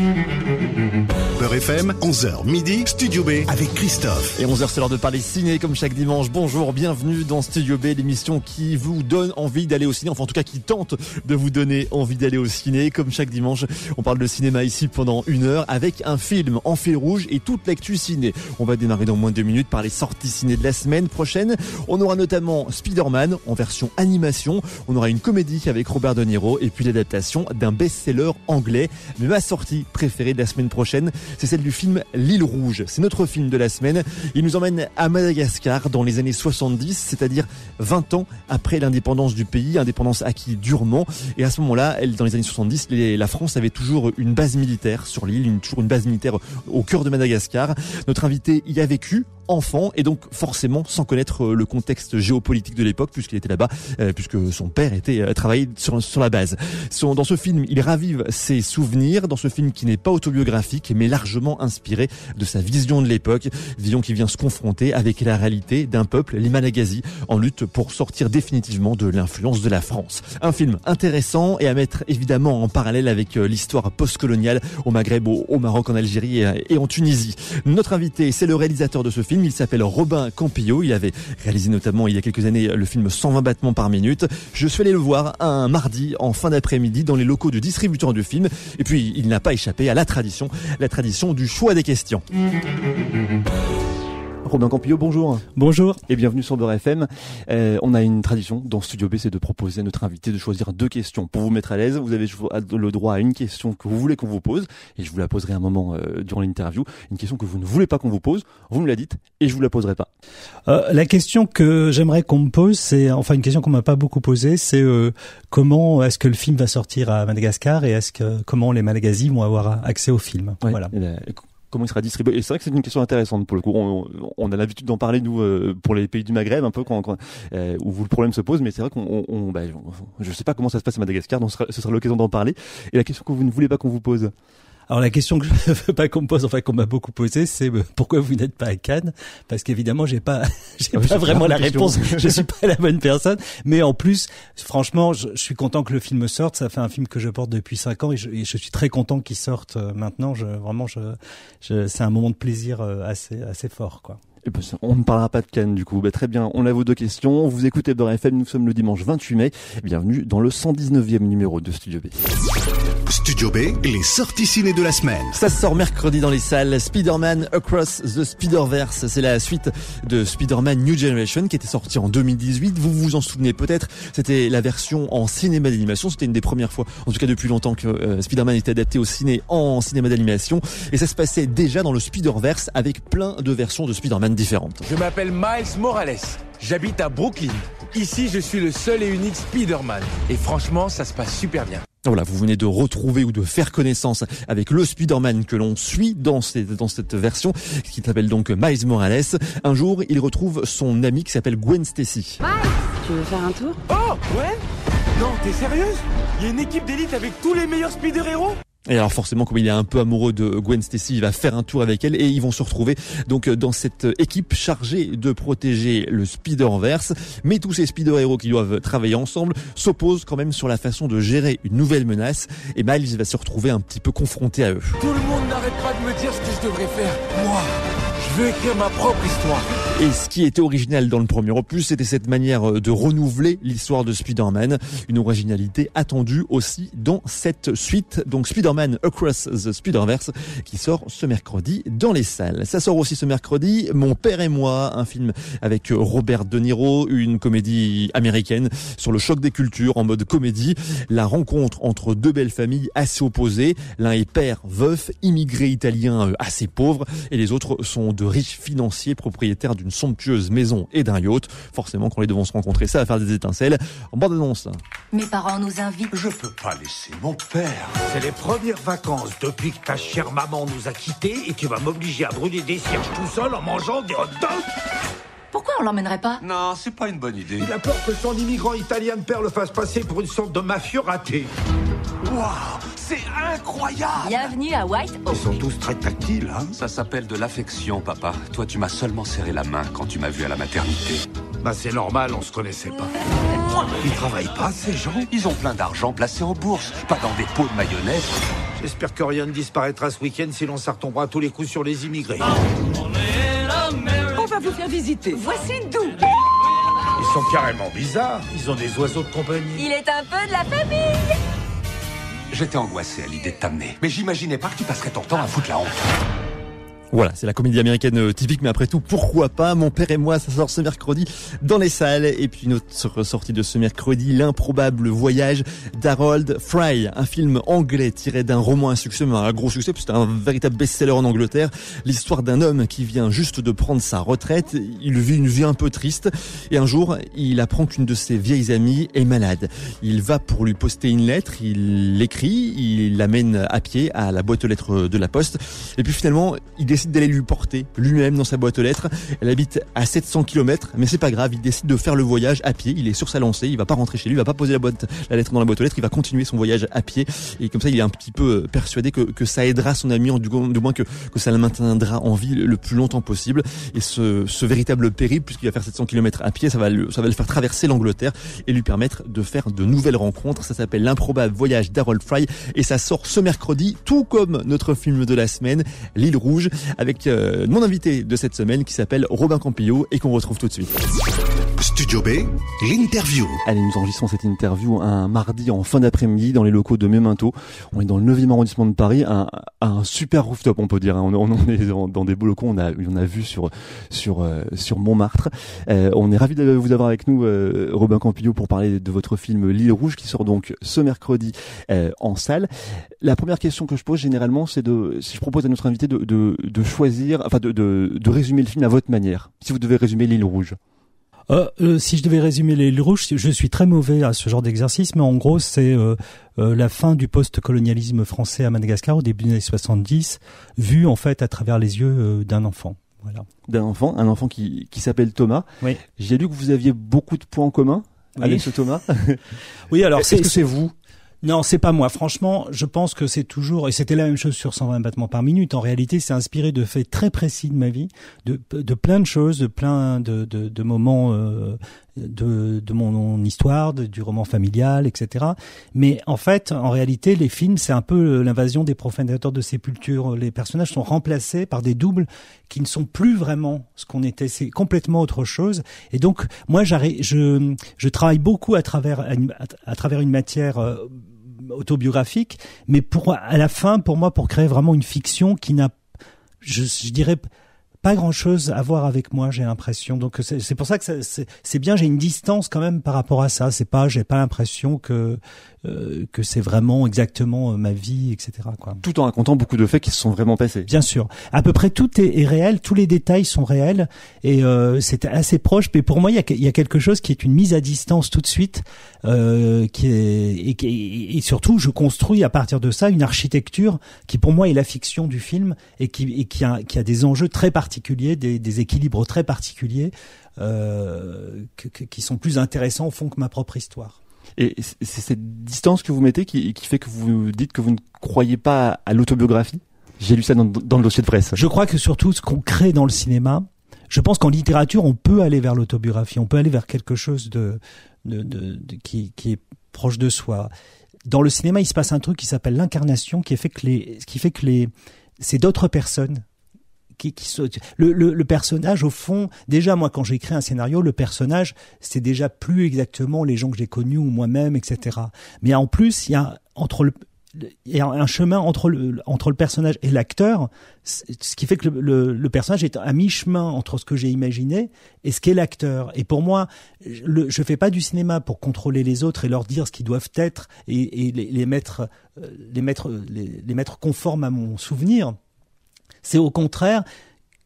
Beurre FM, 11h midi, Studio B avec Christophe. Et 11h, c'est l'heure de parler ciné comme chaque dimanche. Bonjour, bienvenue dans Studio B, l'émission qui vous donne envie d'aller au ciné, enfin en tout cas qui tente de vous donner envie d'aller au ciné. Comme chaque dimanche, on parle de cinéma ici pendant une heure avec un film en fil rouge et toute l'actu ciné. On va démarrer dans moins de deux minutes par les sorties ciné de la semaine prochaine. On aura notamment Spider-Man en version animation. On aura une comédie avec Robert De Niro et puis l'adaptation d'un best-seller anglais. Mais ma sortie préférée de la semaine prochaine, c'est celle du film L'île rouge. C'est notre film de la semaine. Il nous emmène à Madagascar dans les années 70, c'est-à-dire 20 ans après l'indépendance du pays, indépendance acquise durement. Et à ce moment-là, dans les années 70, la France avait toujours une base militaire sur l'île, toujours une base militaire au cœur de Madagascar. Notre invité y a vécu enfant et donc forcément sans connaître euh, le contexte géopolitique de l'époque puisqu'il était là-bas, euh, puisque son père était euh, travaillé sur, sur la base. dans ce film, il ravive ses souvenirs dans ce film qui n'est pas autobiographique mais largement inspiré de sa vision de l'époque, vision qui vient se confronter avec la réalité d'un peuple, les Malagasy, en lutte pour sortir définitivement de l'influence de la France. Un film intéressant et à mettre évidemment en parallèle avec l'histoire postcoloniale au Maghreb, au, Maroc, en Algérie et en Tunisie. Notre invité, c'est le réalisateur de ce film il s'appelle Robin Campillo. Il avait réalisé notamment il y a quelques années le film 120 battements par minute. Je suis allé le voir un mardi en fin d'après-midi dans les locaux du distributeur du film. Et puis il n'a pas échappé à la tradition, la tradition du choix des questions. Robin Campillo, bonjour. Bonjour. Et bienvenue sur Beurre FM. Euh, on a une tradition dans Studio B, c'est de proposer à notre invité de choisir deux questions pour vous mettre à l'aise. Vous avez le droit à une question que vous voulez qu'on vous pose, et je vous la poserai un moment euh, durant l'interview. Une question que vous ne voulez pas qu'on vous pose, vous me la dites, et je vous la poserai pas. Euh, la question que j'aimerais qu'on me pose, c'est enfin une question qu'on m'a pas beaucoup posée, c'est euh, comment est-ce que le film va sortir à Madagascar et est-ce que comment les Malagasy vont avoir accès au film? Voilà. Comment il sera distribué Et c'est vrai que c'est une question intéressante pour le coup. On, a l'habitude d'en parler nous euh, pour les pays du Maghreb un peu quand, euh, où le problème se pose, mais c'est vrai qu'on, on, bah, je sais pas comment ça se passe à Madagascar, donc ce sera, ce sera l'occasion d'en parler. Et la question que vous ne voulez pas qu'on vous pose alors la question que je ne veux pas qu'on me pose, enfin qu'on m'a beaucoup posée, c'est euh, pourquoi vous n'êtes pas à Cannes? Parce qu'évidemment, j'ai pas, j'ai ah pas vraiment la réponse. je suis pas la bonne personne. Mais en plus, franchement, je, suis content que le film sorte. Ça fait un film que je porte depuis cinq ans et je, suis très content qu'il sorte euh, maintenant. Je, vraiment, je, je c'est un moment de plaisir euh, assez, assez fort, quoi. Eh ben, on ne parlera pas de Cannes du coup. Bah, très bien, on a vos deux questions. Vous écoutez Beurre FM, nous sommes le dimanche 28 mai. Bienvenue dans le 119e numéro de Studio B. Studio B, les sorties ciné de la semaine. Ça sort mercredi dans les salles. Spider-Man Across the Spider-Verse. C'est la suite de Spider-Man New Generation qui était sorti en 2018. Vous vous en souvenez peut-être. C'était la version en cinéma d'animation. C'était une des premières fois, en tout cas depuis longtemps, que euh, Spider-Man était adapté au ciné en cinéma d'animation. Et ça se passait déjà dans le Spider-Verse avec plein de versions de Spider-Man différentes. Je m'appelle Miles Morales. J'habite à Brooklyn. Ici, je suis le seul et unique Spider-Man. Et franchement, ça se passe super bien. Voilà, vous venez de retrouver ou de faire connaissance avec le Spider-Man que l'on suit dans cette, dans cette version, qui s'appelle donc Miles Morales. Un jour, il retrouve son ami qui s'appelle Gwen Stacy. Miles, tu veux faire un tour? Oh, Gwen Non, t'es sérieuse? Il y a une équipe d'élite avec tous les meilleurs Spider-Héros? Et alors forcément, comme il est un peu amoureux de Gwen Stacy, il va faire un tour avec elle et ils vont se retrouver donc dans cette équipe chargée de protéger le Spider-Verse. Mais tous ces Spider-héros qui doivent travailler ensemble s'opposent quand même sur la façon de gérer une nouvelle menace. Et Miles va se retrouver un petit peu confronté à eux. Tout le monde n'arrête pas de me dire ce que je devrais faire. Moi, Et ce qui était original dans le premier opus, c'était cette manière euh, de renouveler l'histoire de Spider-Man. Une originalité attendue aussi dans cette suite. Donc Spider-Man Across the Spider-Verse qui sort ce mercredi dans les salles. Ça sort aussi ce mercredi Mon père et moi, un film avec Robert De Niro, une comédie américaine sur le choc des cultures en mode comédie. La rencontre entre deux belles familles assez opposées. L'un est père, veuf, immigré italien euh, assez pauvre et les autres sont de riches financiers propriétaires d'une somptueuse maison et d'un yacht. Forcément, quand les deux vont se rencontrer, ça va faire des étincelles. En bande annonce. Mes parents nous invitent. Je peux pas laisser mon père. C'est les premières vacances depuis que ta chère maman nous a quittés et tu vas m'obliger à brûler des cierges tout seul en mangeant des hot dogs pourquoi on l'emmènerait pas? Non, c'est pas une bonne idée. Il a peur que son immigrant italien de père le fasse passer pour une sorte de mafieux raté. Waouh C'est incroyable Bienvenue à White Ils sont tous très tactiles, hein Ça s'appelle de l'affection, papa. Toi, tu m'as seulement serré la main quand tu m'as vu à la maternité. Bah c'est normal, on se connaissait pas. Ils travaillent pas, ces gens? Ils ont plein d'argent placé en bourse, pas dans des pots de mayonnaise. J'espère que rien ne disparaîtra ce week-end, sinon ça retombera à tous les coups sur les immigrés. On va vous faire visiter. Voici Doug. Ils sont carrément bizarres. Ils ont des oiseaux de compagnie. Il est un peu de la famille. J'étais angoissé à l'idée de t'amener. Mais j'imaginais pas que tu passerais ton temps à foutre la honte. Voilà, c'est la comédie américaine euh, typique, mais après tout, pourquoi pas? Mon père et moi, ça sort ce mercredi dans les salles. Et puis une autre sortie de ce mercredi, l'improbable voyage d'Harold Fry, un film anglais tiré d'un roman à succès, mais un gros succès, c'est un véritable best-seller en Angleterre. L'histoire d'un homme qui vient juste de prendre sa retraite. Il vit une vie un peu triste et un jour, il apprend qu'une de ses vieilles amies est malade. Il va pour lui poster une lettre, il l'écrit, il l'amène à pied à la boîte aux lettres de la poste. Et puis finalement, il décide d'aller lui porter lui-même dans sa boîte aux lettres. Elle habite à 700 km, mais c'est pas grave, il décide de faire le voyage à pied. Il est sur sa lancée, il va pas rentrer chez lui, il va pas poser la boîte, la lettre dans la boîte aux lettres, il va continuer son voyage à pied. Et comme ça, il est un petit peu persuadé que, que ça aidera son ami, du, du moins que, que ça le maintiendra en vie le plus longtemps possible. Et ce, ce véritable périple, puisqu'il va faire 700 km à pied, ça va le, ça va le faire traverser l'Angleterre et lui permettre de faire de nouvelles rencontres. Ça s'appelle l'improbable voyage d'Harold Fry et ça sort ce mercredi, tout comme notre film de la semaine, L'île rouge, avec euh, mon invité de cette semaine qui s'appelle Robin Campillo et qu'on retrouve tout de suite. Studio B, l'interview. Allez, nous enregistrons cette interview un mardi en fin d'après-midi dans les locaux de Memento. On est dans le 9e arrondissement de Paris, un, un super rooftop, on peut dire. Hein. On, on est dans, des beaux locaux, on a, on a vu sur, sur, euh, sur Montmartre. Euh, on est ravi de vous avoir avec nous, euh, Robin Campillo, pour parler de votre film L'île rouge qui sort donc ce mercredi euh, en salle. La première question que je pose généralement, c'est de, si je propose à notre invité de, de, de choisir, enfin de, de, de résumer le film à votre manière. Si vous devez résumer L'île rouge. Euh, euh, si je devais résumer les rouges, je suis très mauvais à ce genre d'exercice, mais en gros, c'est euh, euh, la fin du post-colonialisme français à Madagascar au début des années 70, vu en fait à travers les yeux euh, d'un enfant. Voilà. D'un enfant, un enfant qui, qui s'appelle Thomas. Oui. J'ai lu que vous aviez beaucoup de points en commun Oui. avec ce Thomas. Oui, alors Est-ce que c'est vous Non, c'est pas moi. Franchement, je pense que c'est toujours, et c'était la même chose sur 120 battements par minute. En réalité, c'est inspiré de faits très précis de ma vie, de, plein de choses, de plein de, de, de moments euh, de, de mon histoire, du roman familial, etc. Mais en fait, en réalité, les films, c'est un peu l'invasion des profanateurs de sépulture. Les personnages sont remplacés par des doubles qui ne sont plus vraiment ce qu'on était. C'est complètement autre chose. Et donc, moi, je, je travaille beaucoup à travers, à, travers une matière euh, autobiographique, mais pour à la fin, pour moi, pour créer vraiment une fiction qui n'a, je, je dirais pas grand chose à voir avec moi, j'ai l'impression. Donc c'est pour ça que c'est bien, j'ai une distance quand même par rapport à ça. C'est pas, j'ai pas l'impression que euh, que c'est vraiment exactement euh, ma vie, etc. Quoi. Tout en racontant beaucoup de faits qui se sont vraiment passés. Bien sûr. À peu près tout est, est réel, tous les détails sont réels et euh, c'est assez proche. Mais pour moi, il y, a, il y a quelque chose qui est une mise à distance tout de suite, euh, qui est et, qui- et surtout, je construis à partir de ça une architecture qui, pour moi, est la fiction du film et qui, et qui, a, qui a des enjeux très particuliers, des, des équilibres très particuliers. Euh, que- que- qui sont plus intéressants au fond que ma propre histoire. Et c'est cette distance que vous mettez qui, qui fait que vous dites que vous ne croyez pas à l'autobiographie? J'ai lu ça dans, dans le dossier de presse. Je crois que surtout ce qu'on crée dans le cinéma, je pense qu'en littérature, on peut aller vers l'autobiographie, on peut aller vers quelque chose de, de, de, de- qui, qui est proche de soi. Dans le cinéma, il se passe un truc qui s'appelle l'incarnation, qui fait que les, qui fait que les, c'est d'autres personnes. Le, personnage, au fond, déjà moi quand j'écris un scénario, le personnage, c'est déjà plus exactement les gens que j'ai connus ou moi-même, etc. Mais en plus, il y a un chemin entre le, personnage et l'acteur, ce qui fait que le, personnage est à mi-chemin entre ce que j'ai imaginé et ce qu'est l'acteur. Et pour moi, je- je fais pas du cinéma pour contrôler les autres et leur dire ce qu'ils doivent être et, euh, les mettre conformes à mon souvenir. C'est au contraire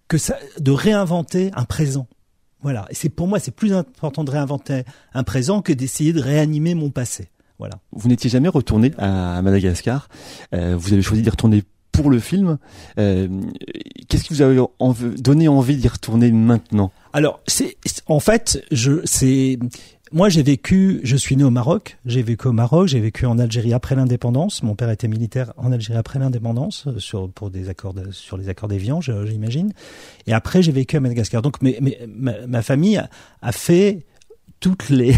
que ça, de réinventer un présent. Voilà. Et c'est pour moi, c'est plus important de réinventer un présent que d'essayer de réanimer mon passé. Voilà. Vous n'étiez jamais retourné à Madagascar. Euh, vous avez choisi d'y retourner pour le film. Euh, Qu'est-ce qui vous a donné envie d'y retourner maintenant? Alors, c'est c'est- en fait, je c'est moi j'ai vécu, je suis né au Maroc, j'ai vécu au Maroc, j'ai vécu en Algérie après l'indépendance. Mon père était militaire en Algérie après l'indépendance euh, sur pour des accords de- sur les accords d'Évian, j'imagine. Et après j'ai vécu à Madagascar. Donc, mais, mais ma, ma famille a, a fait toutes les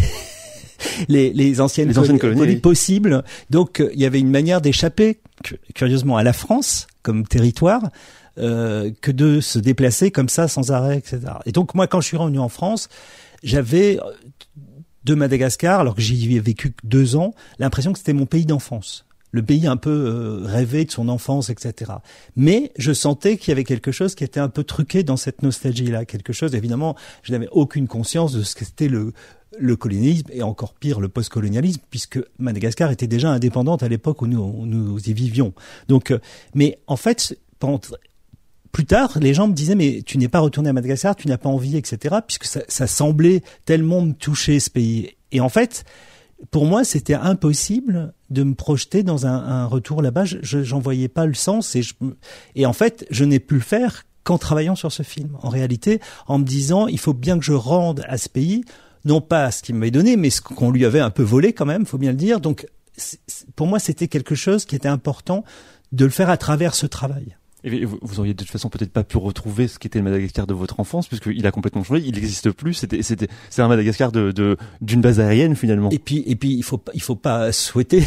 les, les anciennes, Les anciennes colonies, oui. possibles. Donc euh, il y avait une manière d'échapper cu- curieusement à la France comme territoire. euh, que de se déplacer comme ça sans arrêt, etc. Et donc moi, quand je suis revenu en France, j'avais de Madagascar, alors que j'y ai vécu deux ans, l'impression que c'était mon pays d'enfance. Le pays un peu euh, rêvé de son enfance, etc. Mais je sentais qu'il y avait quelque chose qui était un peu truqué dans cette nostalgie-là. Quelque chose, évidemment, je n'avais aucune conscience de ce que c'était le, le colonialisme et encore pire le postcolonialisme, puisque Madagascar était déjà indépendante à l'époque où nous, nous y vivions. Donc, euh, mais en fait, plus tard, les gens me disaient mais tu n'es pas retourné à Madagascar, tu n'as pas envie, etc. Puisque ça, ça semblait tellement me toucher ce pays. Et en fait, pour moi, c'était impossible de me projeter dans un, un retour là-bas. Je, je- j'en voyais pas le sens et je, et en fait, je n'ai pu le faire qu'en travaillant sur ce film. En réalité, en me disant il faut bien que je rende à ce pays non pas ce qu'il m'avait donné, mais ce qu'on lui avait un peu volé quand même, faut bien le dire. Donc, pour moi, c'était quelque chose qui était important de le faire à travers ce travail. Vous, vous auriez de toute façon peut-être pas pu retrouver ce qu'était le Madagascar de votre enfance, puisqu'il a complètement changé, il n'existe plus. C'était, c'était, c'est un Madagascar de, de, d'une base aérienne finalement. Et puis, et puis, il faut il faut pas souhaiter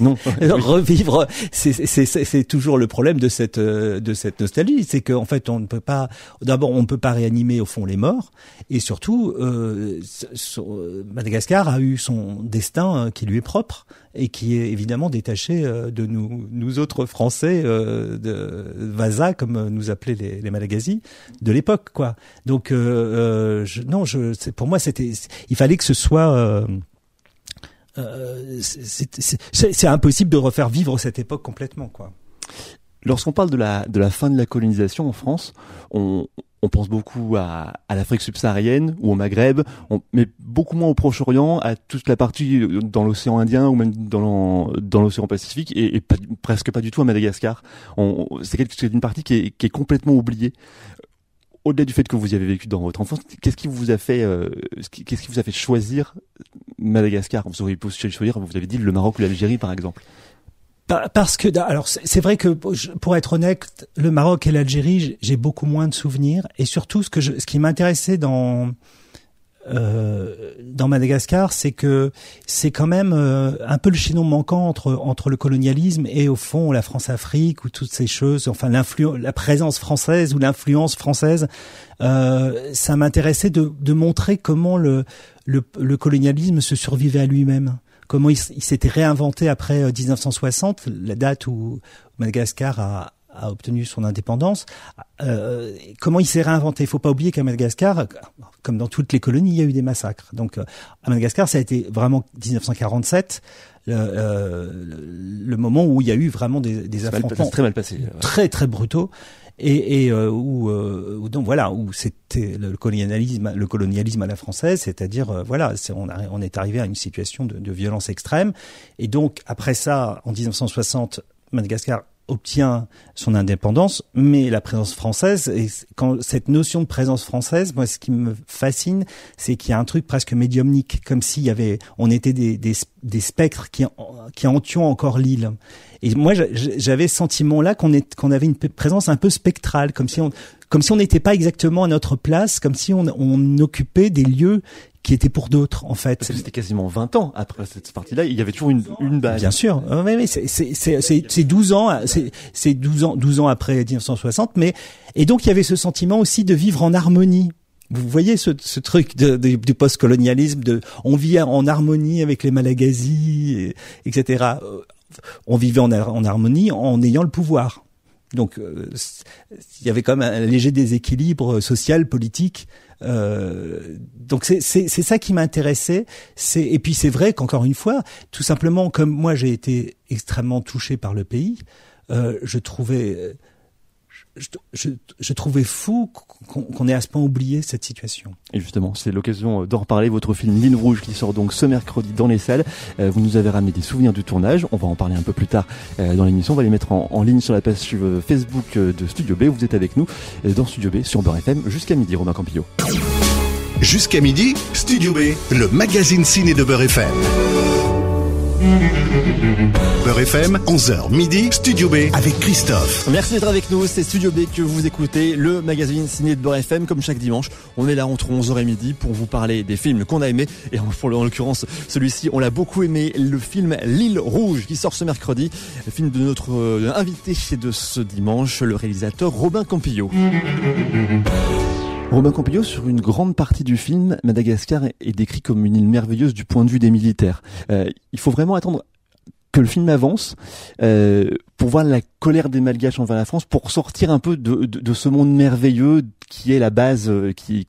non. revivre. C'est, toujours le problème de cette, euh, de cette nostalgie, c'est qu'en fait, on ne peut pas. D'abord, on ne peut pas réanimer au fond les morts, et surtout, euh, Madagascar a eu son destin euh, qui lui est propre et qui est évidemment détaché euh, de nous, nous autres Français euh, de Vaza, comme nous appelaient les, les Malagasy de l'époque, quoi. Donc, euh, euh, je, non, je, c'est- pour moi, c'était, il fallait que ce soit. Euh, c'est- impossible de refaire vivre cette époque complètement, quoi. Lorsqu'on parle de la, de la fin de la colonisation en France, on, on pense beaucoup à, à l'Afrique subsaharienne ou au Maghreb, on, mais beaucoup moins au Proche-Orient, à toute la partie dans l'océan Indien ou même dans l'océan Pacifique et, et pas- presque pas du tout à Madagascar. C'est une partie qui est, qui est complètement oubliée. Au-delà du fait que vous y avez vécu dans votre enfance, qu'est-ce qui vous a fait, euh, qu'est-ce qui vous a fait choisir Madagascar? Vous auriez pu choisir, vous avez dit le Maroc ou l'Algérie par exemple. Par- Parce que, alors, c'est vrai que pour être honnête, le Maroc et l'Algérie, j'ai- beaucoup moins de souvenirs. Et surtout, ce que ce qui m'intéressait dans euh, dans Madagascar, c'est que c'est quand même euh, un peu le chaînon manquant entre entre le colonialisme et au fond la France-Afrique ou toutes ces choses. Enfin, l'influence, la présence française ou l'influence française. Euh, ça m'intéressait de, de montrer comment le, le le colonialisme se survivait à lui-même comment il, s'était réinventé après euh, 1960, la date où Madagascar a, a obtenu son indépendance. Euh, comment il s'est réinventé? Il faut pas oublier qu'à Madagascar, comme dans toutes les colonies, il y a eu des massacres. Donc euh, à Madagascar, ça a été vraiment 1947. Le, euh, le- le moment où il y a eu vraiment des, affrontements très mal passé. ouais. très très brutaux et, et euh, où, euh, où donc voilà où c'était le colonialisme le colonialisme à la française c'est-à-dire euh, voilà on, a- on est arrivé à une situation de, de violence extrême et donc après ça en 1960 Madagascar obtient son indépendance, mais la présence française, et quand cette notion de présence française, moi, ce qui me fascine, c'est qu'il y a un truc presque médiumnique, comme s'il y avait, on était des, des, spectres qui, qui hantions encore l'île. Et moi, j'a- j'avais ce sentiment-là qu'on est, qu'on avait une présence un peu spectrale, comme si on, comme si on n'était pas exactement à notre place, comme si on, on occupait des lieux qui étaient pour d'autres, en fait. C'était quasiment 20 ans après cette partie-là, il y avait toujours une, une base. Bien sûr, Euh, mais, mais c'est c'est c'est c'est c'est 12 ans, c'est c'est 12 ans 12 ans après 1960, mais et donc il y avait ce sentiment aussi de vivre en harmonie. Vous voyez ce, ce truc de, de- du post-colonialisme, de on vit en harmonie avec les Malagasy, et- etc. Euh, On vivait en, har- en harmonie en ayant le pouvoir. Donc euh, il y avait quand même un léger déséquilibre social, politique. Euh, donc c'est ça qui m'intéressait. Et puis c'est vrai qu'encore une fois, tout simplement comme moi j'ai été extrêmement touché par le pays, euh, je trouvais je, je, je trouvais fou qu'on ait à ce point oublié cette situation. Et justement, c'est l'occasion d'en reparler. Votre film Ligne Rouge qui sort donc ce mercredi dans les salles. Euh, vous nous avez ramené des souvenirs du tournage. On va en parler un peu plus tard euh, dans l'émission. On va les mettre en, en ligne sur la page euh, Facebook euh, de Studio B. Vous êtes avec nous euh, dans Studio B sur Beurre FM jusqu'à midi, Romain Campillo. Jusqu'à midi, Studio B, le magazine ciné de Beurre FM. Beurre FM, 11h midi, Studio B avec Christophe. Merci d'être avec nous, c'est Studio B que vous écoutez, le magazine ciné de Beurre FM, comme chaque dimanche. On est là entre 11h et midi pour vous parler des films qu'on a aimés. Et en, en l'occurrence, celui-ci, on l'a beaucoup aimé, le film L'île rouge, qui sort ce mercredi. Le film de notre euh, invité de ce dimanche, le réalisateur Robin Campillo. Robin Campillo, sur une grande partie du film, Madagascar est décrit comme une île merveilleuse du point de vue des militaires. Euh, il faut vraiment attendre que le film avance euh, pour voir la colère des Malgaches envers la France, pour sortir un peu de, ce monde merveilleux qui est la base, euh, qui,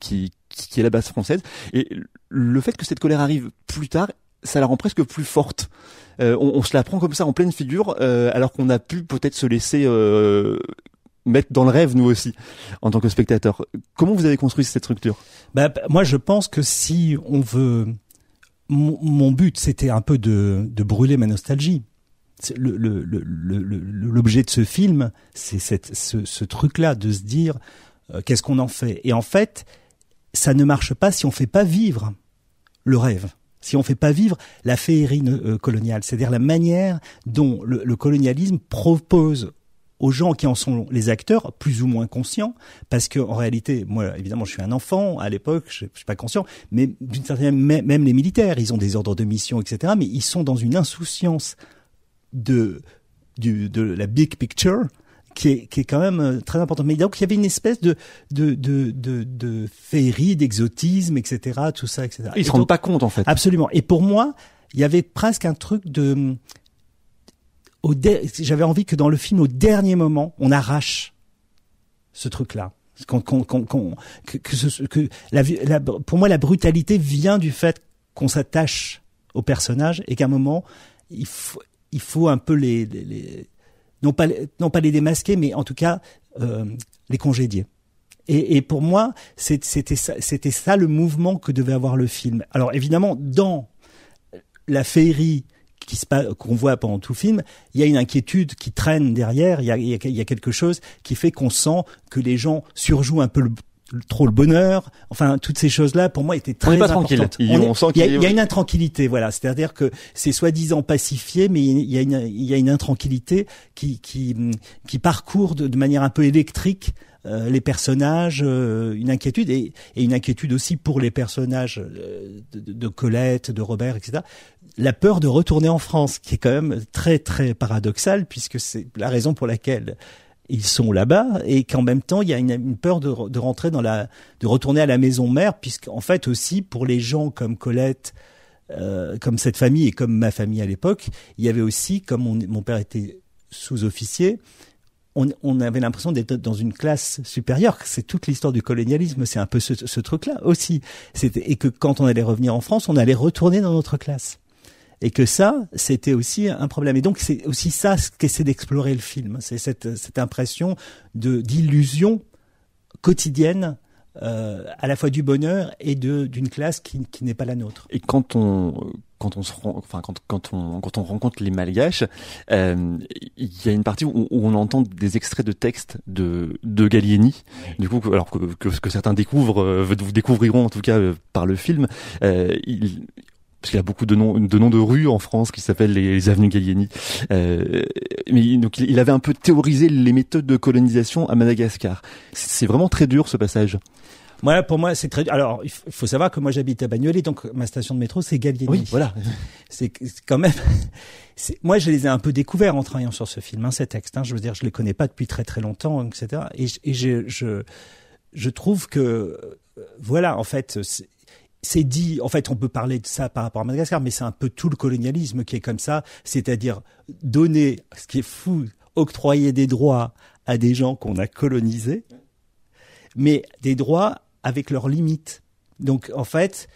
est la base française. Et le fait que cette colère arrive plus tard, ça la rend presque plus forte. Euh, on, se la prend comme ça en pleine figure, alors qu'on a pu peut-être se laisser mettre dans le rêve nous aussi en tant que spectateur. Comment vous avez construit cette structure? Bah, Moi, je pense que si on veut mon, but, c'était un peu de, brûler ma nostalgie. L'objet de ce film, c'est ce, ce truc-là, de se dire euh, qu'est-ce qu'on en fait? Et en fait, ça ne marche pas si on fait pas vivre le rêve, si on fait pas vivre la féerie euh, coloniale, c'est-à-dire la manière dont le colonialisme propose aux gens qui en sont les acteurs, plus ou moins conscients, parce que en réalité, moi, évidemment, je suis un enfant à l'époque, je, je suis pas conscient, mais d'une certaine même, même les militaires, ils ont des ordres de mission, etc. Mais ils sont dans une insouciance de du, de la big picture qui est, qui est quand même euh, très important. Mais donc il y avait une espèce de de de de, de féerie, d'exotisme, etc. Tout ça, etc. Ils se rendent pas compte en fait. Absolument. Et pour moi, il y avait presque un truc de j'avais envie que dans le film, au dernier moment, on arrache ce truc-là. Pour moi, la brutalité vient du fait qu'on s'attache au personnage et qu'à un moment, il faut, un peu les, non pas, les démasquer, mais en tout cas euh, les congédier. Et, pour moi, c'était ça le mouvement que devait avoir le film. Alors évidemment, dans la féerie qui se qu'on voit pendant tout le film, il y a une inquiétude qui traîne derrière. Il y a, il y a, quelque chose qui fait qu'on sent que les gens surjouent un peu le, trop le bonheur, enfin toutes ces choses-là pour moi étaient très on pas importantes. Tranquille. On, sent il, y a, il y a une intranquillité, voilà. C'est-à-dire que c'est soi-disant pacifié, mais il y a une, il y a une intranquillité qui qui qui parcourt de, de manière un peu électrique euh, les personnages, euh, une inquiétude et, une inquiétude aussi pour les personnages euh, de, Colette, de Robert, etc. La peur de retourner en France, qui est quand même très très paradoxal puisque c'est la raison pour laquelle ils sont là-bas et qu'en même temps il y a une, peur de, rentrer dans la, de retourner à la maison mère puisqu'en fait aussi pour les gens comme Colette, comme cette famille et comme ma famille à l'époque, il y avait aussi comme mon père était sous-officier, on, avait l'impression d'être dans une classe supérieure. C'est toute l'histoire du colonialisme, c'est un peu ce, truc-là aussi. Et que quand on allait revenir en France, on allait retourner dans notre classe. Et que ça, c'était aussi un problème. Et donc, c'est aussi ça ce qu'essaie d'explorer le film. C'est cette, impression de d'illusion quotidienne euh, à la fois du bonheur et de d'une classe qui, qui n'est pas la nôtre. Et quand on quand on se rend, enfin quand quand on quand on rencontre les Malgaches, euh, il y a une partie où, on entend des extraits de textes de de Gallieni. Du coup, alors que, que, que certains découvrent, euh, vous découvriront en tout cas euh, par le film, euh, il, parce qu'il y a beaucoup de noms de noms de rues en France qui s'appellent les, avenues Gallieni. Euh, mais donc il avait un peu théorisé les méthodes de colonisation à Madagascar. C'est vraiment très dur ce passage. Moi, pour moi, c'est très. Alors, il faut savoir que moi, j'habite à Bagnolet, donc ma station de métro, c'est Gallieni. Oui, voilà. C'est quand même. Moi, je les ai un peu découverts en travaillant sur ce film, hein, ces textes. Hein. Je veux dire, je les connais pas depuis très très longtemps, etc. Et, et je, je, je trouve que, euh, voilà, en fait, c'est dit, en fait, on peut parler de ça par rapport à Madagascar, mais c'est un peu tout le colonialisme qui est comme ça, c'est-à-dire donner, ce qui est fou, octroyer des droits à des gens qu'on a colonisés, mais des droits avec leurs limites. Donc en fait,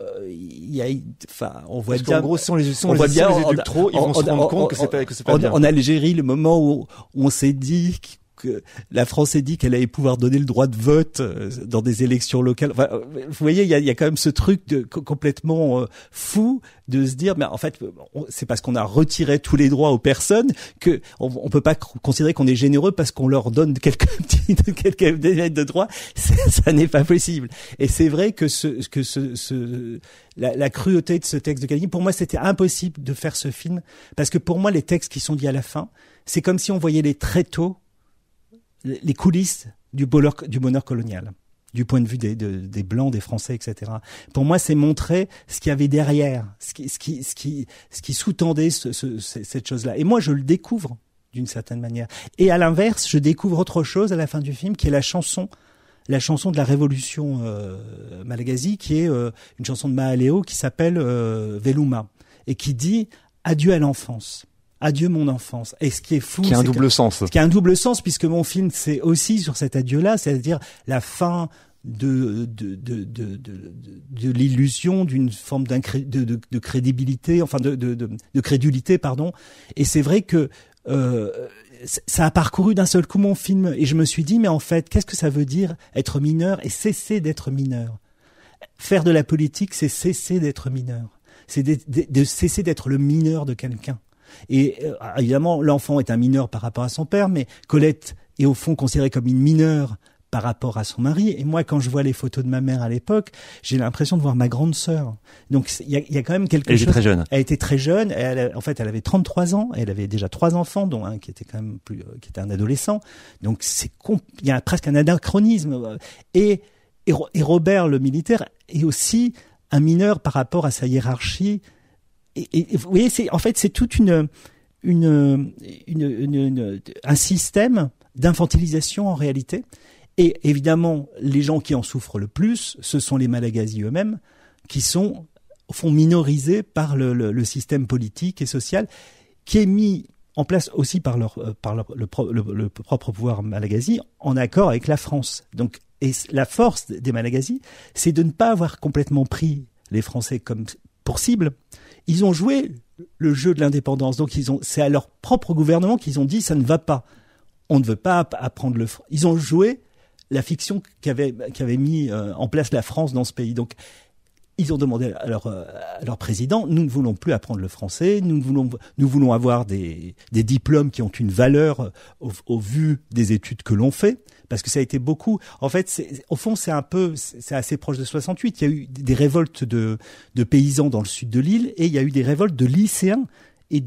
euh, il y a, enfin, on voit Parce bien. En gros, si on les, si on, on voit bien, les éduque trop, ils vont se rendre compte que c'est pas, que c'est pas on, bien. En Algérie, le moment où on s'est dit que la France ait dit qu'elle allait pouvoir donner le droit de vote euh, dans des élections locales. Enfin, euh, vous voyez, il y a, y a, quand même ce truc de, complètement euh, fou de se dire, mais en fait, c'est parce qu'on a retiré tous les droits aux personnes que on, peut pas considérer qu'on est généreux parce qu'on leur donne quelques petits, quelques de droits. Ça n'est pas possible. Et c'est vrai que ce, ce, ce la, la, cruauté de ce texte de Caligny, pour moi, c'était impossible de faire ce film parce que pour moi, les textes qui sont dits à la fin, c'est comme si on voyait les tôt les coulisses du bonheur, du bonheur colonial du point de vue des, des blancs, des français, etc. Pour moi, c'est montrer ce qu'il y avait derrière, ce qui, ce qui, ce qui, ce qui sous-tendait ce, ce, cette chose-là. Et moi, je le découvre d'une certaine manière. Et à l'inverse, je découvre autre chose à la fin du film, qui est la chanson, la chanson de la Révolution euh, qui est euh, une chanson de Mahaléo qui s'appelle euh, Veluma et qui dit adieu à l'enfance. Adieu mon enfance. Et ce qui est fou, qui a un double sens. Qui a un double sens puisque mon film c'est aussi sur cet adieu-là, c'est-à-dire la fin de de de de de, de l'illusion d'une forme de, de, de, crédibilité, enfin de, de, de, crédulité, pardon. Et c'est vrai que euh, ça a parcouru d'un seul coup mon film et je me suis dit mais en fait qu'est-ce que ça veut dire être mineur et cesser d'être mineur? Faire de la politique, c'est cesser d'être mineur, c'est de cesser d'être le mineur de quelqu'un. Et euh, évidemment, l'enfant est un mineur par rapport à son père, mais Colette est au fond considérée comme une mineure par rapport à son mari. Et moi, quand je vois les photos de ma mère à l'époque, j'ai l'impression de voir ma grande sœur. Donc, il y a, y a, quand même quelque elle chose. Elle était très jeune. Elle était très jeune. Elle, en fait, elle avait 33 ans. Elle avait déjà trois enfants, dont un qui était quand même plus, euh, qui était un adolescent. Donc, c'est il y a presque un anachronisme. Et, et, et Robert, le militaire, est aussi un mineur par rapport à sa hiérarchie et, vous voyez, c'est en fait c'est toute une un système d'infantilisation en réalité. Et évidemment, les gens qui en souffrent le plus, ce sont les Malagasy eux-mêmes, qui sont au fond minorisés par le, système politique et social, qui est mis en place aussi par euh, le, propre pouvoir Malagasy en accord avec la France. Donc, et la force des Malagasy, c'est de ne pas avoir complètement pris les Français comme pour cible, ils ont joué le jeu de l'indépendance. Donc ils ont, c'est à leur propre gouvernement qu'ils ont dit ça ne va pas. On ne veut pas apprendre le. Ils ont joué la fiction qu'avait qu'avait mis euh, en place la France dans ce pays. Donc ils ont demandé à leur, euh, à leur président, nous ne voulons plus apprendre le français, nous voulons, avoir des, diplômes qui ont une valeur euh, au, vu des études que l'on fait parce que ça a été beaucoup. En fait, au fond, c'est un peu, c'est assez proche de 68. Il y a eu des révoltes de, paysans dans le sud de l'île et il y a eu des révoltes de lycéens et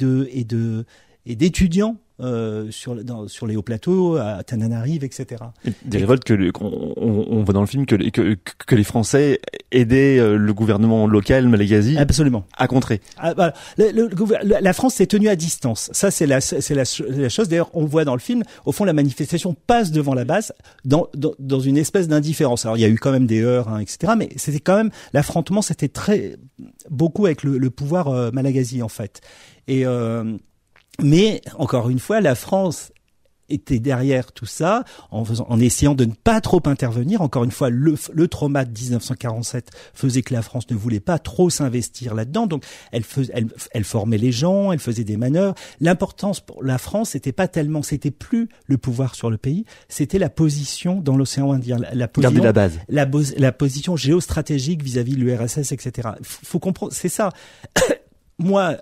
et d'étudiants euh, sur, dans, sur les hauts plateaux, à Tananarive, etc. Des révoltes que on, on, voit dans le film que, que, que les Français aidaient euh, le gouvernement local Malagasy Absolument. à contrer. Ah, le, le, la France s'est tenue à distance. Ça, c'est la, c'est la, la, chose. D'ailleurs, on voit dans le film, au fond, la manifestation passe devant la base dans, dans, dans une espèce d'indifférence. Alors, il y a eu quand même des heurts, hein, etc. Mais c'était quand même l'affrontement, c'était très beaucoup avec le, le pouvoir euh, Malagasy en fait. Et euh, mais encore une fois, la France était derrière tout ça, en, faisant, en essayant de ne pas trop intervenir. Encore une fois, le, le, trauma de 1947 faisait que la France ne voulait pas trop s'investir là-dedans. Donc, elle, elle, elle, formait les gens, elle faisait des manœuvres. L'importance pour la France, c'était pas tellement, c'était plus le pouvoir sur le pays, c'était la position dans l'océan Indien, la, la position, la base, la, la position géostratégique vis-à-vis de l'URSS, etc. Faut, faut comprendre, c'est ça moi,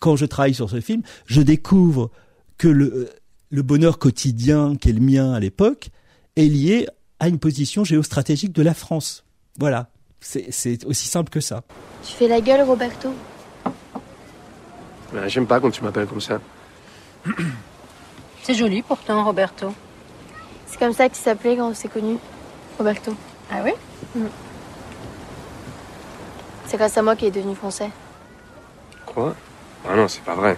quand je travaille sur ce film, je découvre que le, le bonheur quotidien qui est le mien à l'époque est lié à une position géostratégique de la France. Voilà, c'est aussi simple que ça. Tu fais la gueule, Roberto? J'aime pas quand tu m'appelles comme ça. C'est joli pourtant, Roberto. C'est comme ça que tu s'appelais quand on s'est connus, Roberto. Ah oui? Mm. C'est grâce à moi qu'il est devenu français. Quoi Ah non, c'est pas vrai.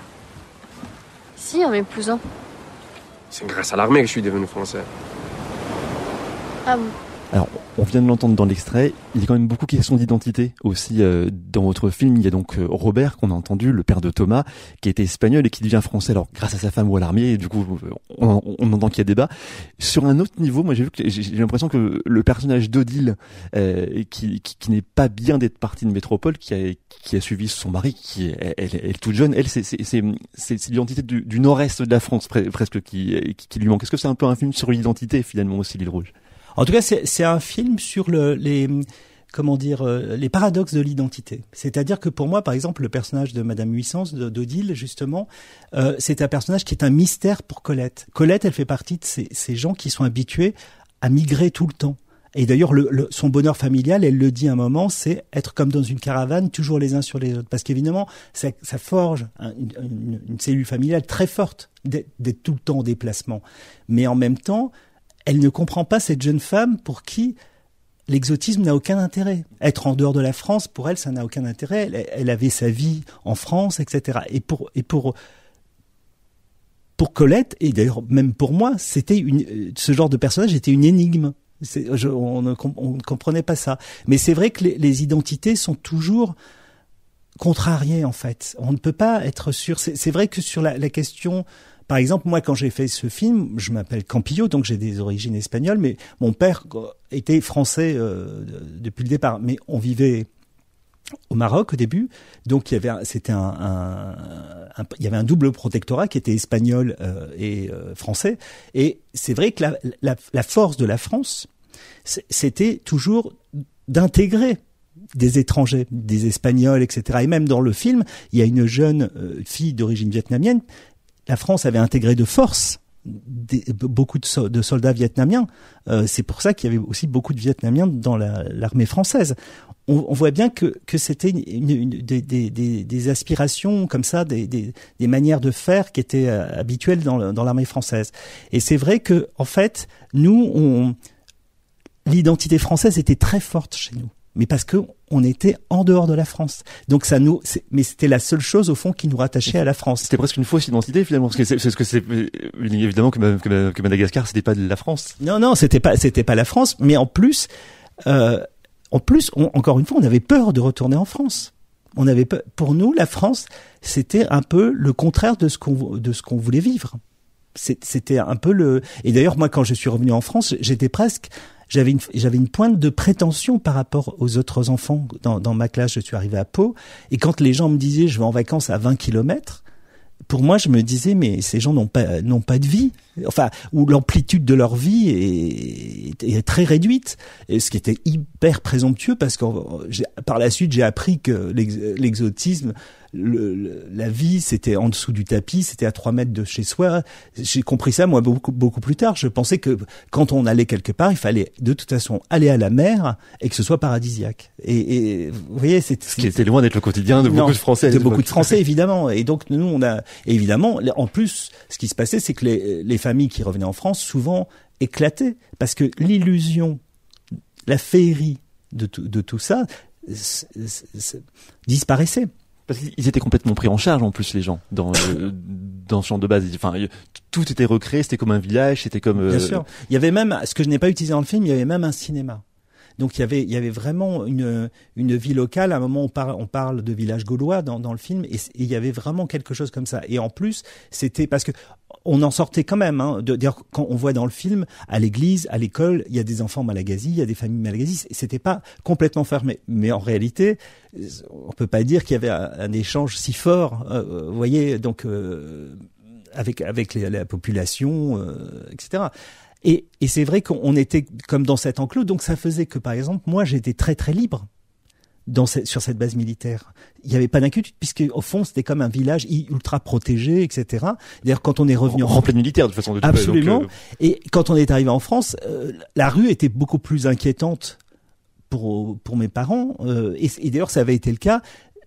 Si, en m'épousant. C'est grâce à l'armée que je suis devenu français. Ah bon? Alors, on vient de l'entendre dans l'extrait. Il y a quand même beaucoup de questions d'identité aussi euh, dans votre film. Il y a donc euh, Robert qu'on a entendu, le père de Thomas, qui était espagnol et qui devient français. Alors, grâce à sa femme ou à l'armée, du coup, on, entend qu'il y a débat. Sur un autre niveau, moi, j'ai vu que j'ai l'impression que le personnage d'Odile, euh, qui, qui, qui n'est pas bien d'être partie de métropole, qui a, qui a suivi son mari, qui est, elle, elle, toute jeune, elle, c'est l'identité du, du nord-est de la France presque qui, qui, qui lui manque. Est-ce que c'est un peu un film sur l'identité finalement aussi, l'île rouge? En tout cas, c'est un film sur le, les comment dire euh, les paradoxes de l'identité. C'est-à-dire que pour moi, par exemple, le personnage de Madame Huissance d'Odile, justement, euh, c'est un personnage qui est un mystère pour Colette. Colette, elle fait partie de ces, gens qui sont habitués à migrer tout le temps. Et d'ailleurs, le, son bonheur familial, elle le dit un moment, c'est être comme dans une caravane, toujours les uns sur les autres. Parce qu'évidemment, ça, forge une, une, cellule familiale très forte d'être tout le temps en déplacement. Mais en même temps, elle ne comprend pas cette jeune femme pour qui l'exotisme n'a aucun intérêt. Être en dehors de la France, pour elle, ça n'a aucun intérêt. Elle, avait sa vie en France, etc. Et pour, et pour, pour Colette, et d'ailleurs même pour moi, c'était une, ce genre de personnage était une énigme. On, ne, comprenait pas ça. Mais c'est vrai que les, identités sont toujours contrariées en fait. On ne peut pas être sûr. C'est vrai que sur la question par exemple, moi, quand j'ai fait ce film, je m'appelle Campillo, donc j'ai des origines espagnoles, mais mon père était français euh, depuis le départ. Mais on vivait au Maroc au début, donc il y avait c'était un, il y avait un double protectorat qui était espagnol euh, et euh, français. Et c'est vrai que la, la, force de la France, c'était toujours d'intégrer des étrangers, des Espagnols, etc. Et même dans le film, il y a une jeune euh, fille d'origine vietnamienne la France avait intégré de force beaucoup de, soldats vietnamiens. Euh, c'est pour ça qu'il y avait aussi beaucoup de Vietnamiens dans l'armée française. On, voit bien que, c'était des, aspirations comme ça, des, manières de faire qui étaient euh, habituelles dans, l'armée française. Et c'est vrai que, en fait, nous, l'identité française était très forte chez nous mais parce que on était en dehors de la France. Donc ça nous, mais c'était la seule chose au fond qui nous rattachait à la France. C'était presque une fausse identité finalement, parce que c'est ce que c'est évidemment que, que, que Madagascar c'était pas de la France. Non non, c'était pas c'était pas la France, mais en plus, euh, en plus, encore une fois, on avait peur de retourner en France. On avait peur, pour nous la France, c'était un peu le contraire de ce qu'on de ce qu'on voulait vivre. C'était un peu le. Et d'ailleurs moi quand je suis revenu en France, j'étais presque j'avais une, j'avais une pointe de prétention par rapport aux autres enfants. Dans, dans ma classe, je suis arrivé à Pau, et quand les gens me disaient je vais en vacances à 20 kilomètres, pour moi, je me disais, mais ces gens n'ont pas, n'ont pas de vie. Enfin, où l'amplitude de leur vie est, est, très réduite. Et ce qui était hyper présomptueux parce que par la suite, j'ai appris que l'exotisme, le, la vie, c'était en dessous du tapis, c'était à trois mètres de chez soi. J'ai compris ça, moi, beaucoup, beaucoup plus tard. Je pensais que quand on allait quelque part, il fallait de toute façon aller à la mer et que ce soit paradisiaque. Et, et vous voyez, c'est ce qui était loin d'être le quotidien de beaucoup de Français. De beaucoup de Français, évidemment. Et donc, nous, on a, évidemment, en plus, ce qui se passait, c'est que les, les familles qui revenaient en France, souvent, éclataient. Parce que l'illusion, la féerie de tout, de tout ça, disparaissait. Parce qu'ils étaient complètement pris en charge en plus les gens dans euh, dans ce champ de base. Enfin, tout était recréé, c'était comme un village, c'était comme. Bien euh, sûr. Il y avait même ce que je n'ai pas utilisé dans le film, il y avait même un cinéma. Donc il y avait, il y avait vraiment une, une vie locale. À un moment, on parle, on parle de village gaulois dans, dans le film, et, il y avait vraiment quelque chose comme ça. Et en plus, c'était parce que on en sortait quand même. Hein, quand on voit dans le film, à l'église, à l'école, il y a des enfants malagasis, il y a des familles malagasis. C'était pas complètement fermé, mais en réalité, on peut pas dire qu'il y avait un, échange si fort. Euh, vous voyez, donc euh, avec avec la population, euh, etc. Et, et c'est vrai qu'on était comme dans cet enclos, donc ça faisait que, par exemple, moi, j'étais très très libre dans sur cette base militaire. Il n'y avait pas d'inquiétude puisque au fond c'était comme un village ultra protégé, etc. D'ailleurs quand on est revenu en, en pleine militaire de façon de absolument. Donc, euh... Et quand on est arrivé en France, euh, la rue était beaucoup plus inquiétante pour pour mes parents. Euh, et, et d'ailleurs ça avait été le cas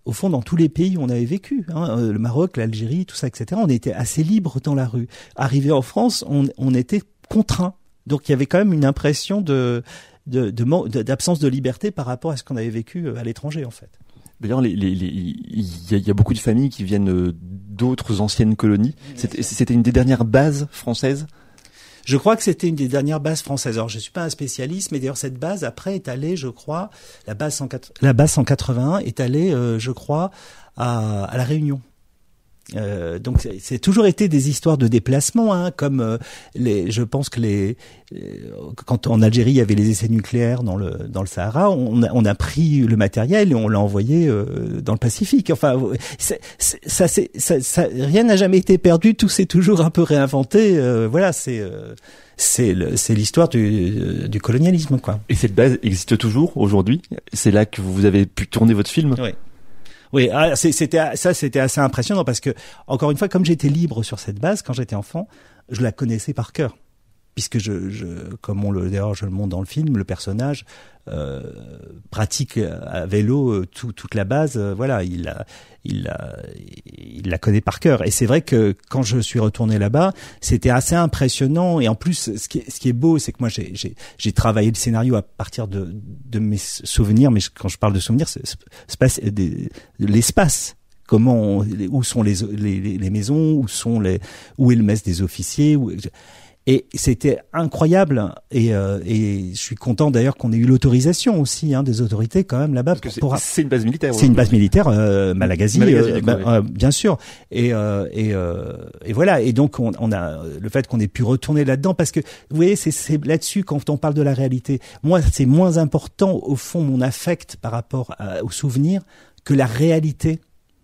au fond dans tous les pays où on avait vécu, hein, euh, le Maroc, l'Algérie, tout ça, etc. On était assez libre dans la rue. Arrivé en France, on, on était contraint. Donc il y avait quand même une impression de d'absence de, de, liberté par rapport à ce qu'on avait vécu euh, à l'étranger en fait. D'ailleurs, il y, y, a beaucoup de familles qui viennent euh, d'autres anciennes colonies. C'était une des dernières bases françaises? Je crois que c'était une des dernières bases françaises. Alors, je suis pas un spécialiste, mais d'ailleurs, cette base, après, est allée, je crois, la base, 180, la base 181 est allée, euh, je crois, à, à La Réunion. Euh, donc c'est toujours été des histoires de déplacement, hein, comme euh, les, je pense que les, quand en Algérie il y avait les essais nucléaires dans le dans le Sahara, on a, on a pris le matériel et on l'a envoyé euh, dans le Pacifique. Enfin, ça, ça, ça, rien n'a jamais été perdu, tout s'est toujours un peu réinventé. Euh, voilà, c'est c'est c'est l'histoire du, du colonialisme, quoi. Et cette base existe toujours aujourd'hui? C'est là que vous avez pu tourner votre film? Oui. Oui, ah, c'était ça, c'était assez impressionnant parce que encore une fois, comme j'étais libre sur cette base quand j'étais enfant, je la connaissais par cœur puisque je, je comme on le d'ailleurs je le montre dans le film, le personnage euh, pratique à vélo euh, tout, toute la base. Euh, voilà, il la, il la, il la connaît par cœur. Et c'est vrai que quand je suis retourné là-bas, c'était assez impressionnant. Et en plus, ce qui est, ce qui est beau, c'est que moi j'ai, j'ai, j'ai travaillé le scénario à partir de, de mes souvenirs. Mais quand je parle de souvenirs, c'est, l'espace comment où sont les, les, les, maisons où sont les où est le mess des officiers et c'était incroyable. Et, euh, et je suis content d'ailleurs qu'on ait eu l'autorisation aussi hein, des autorités quand même là-bas. Pour... C'est une base militaire. C'est une base militaire, euh, Malagasy, euh, bah, euh, bien sûr. Et, et, et voilà. Et donc on, on a le fait qu'on ait pu retourner là-dedans parce que vous voyez, c'est là-dessus quand on parle de la réalité. Moi, c'est moins important au fond mon affect par rapport au souvenir que la réalité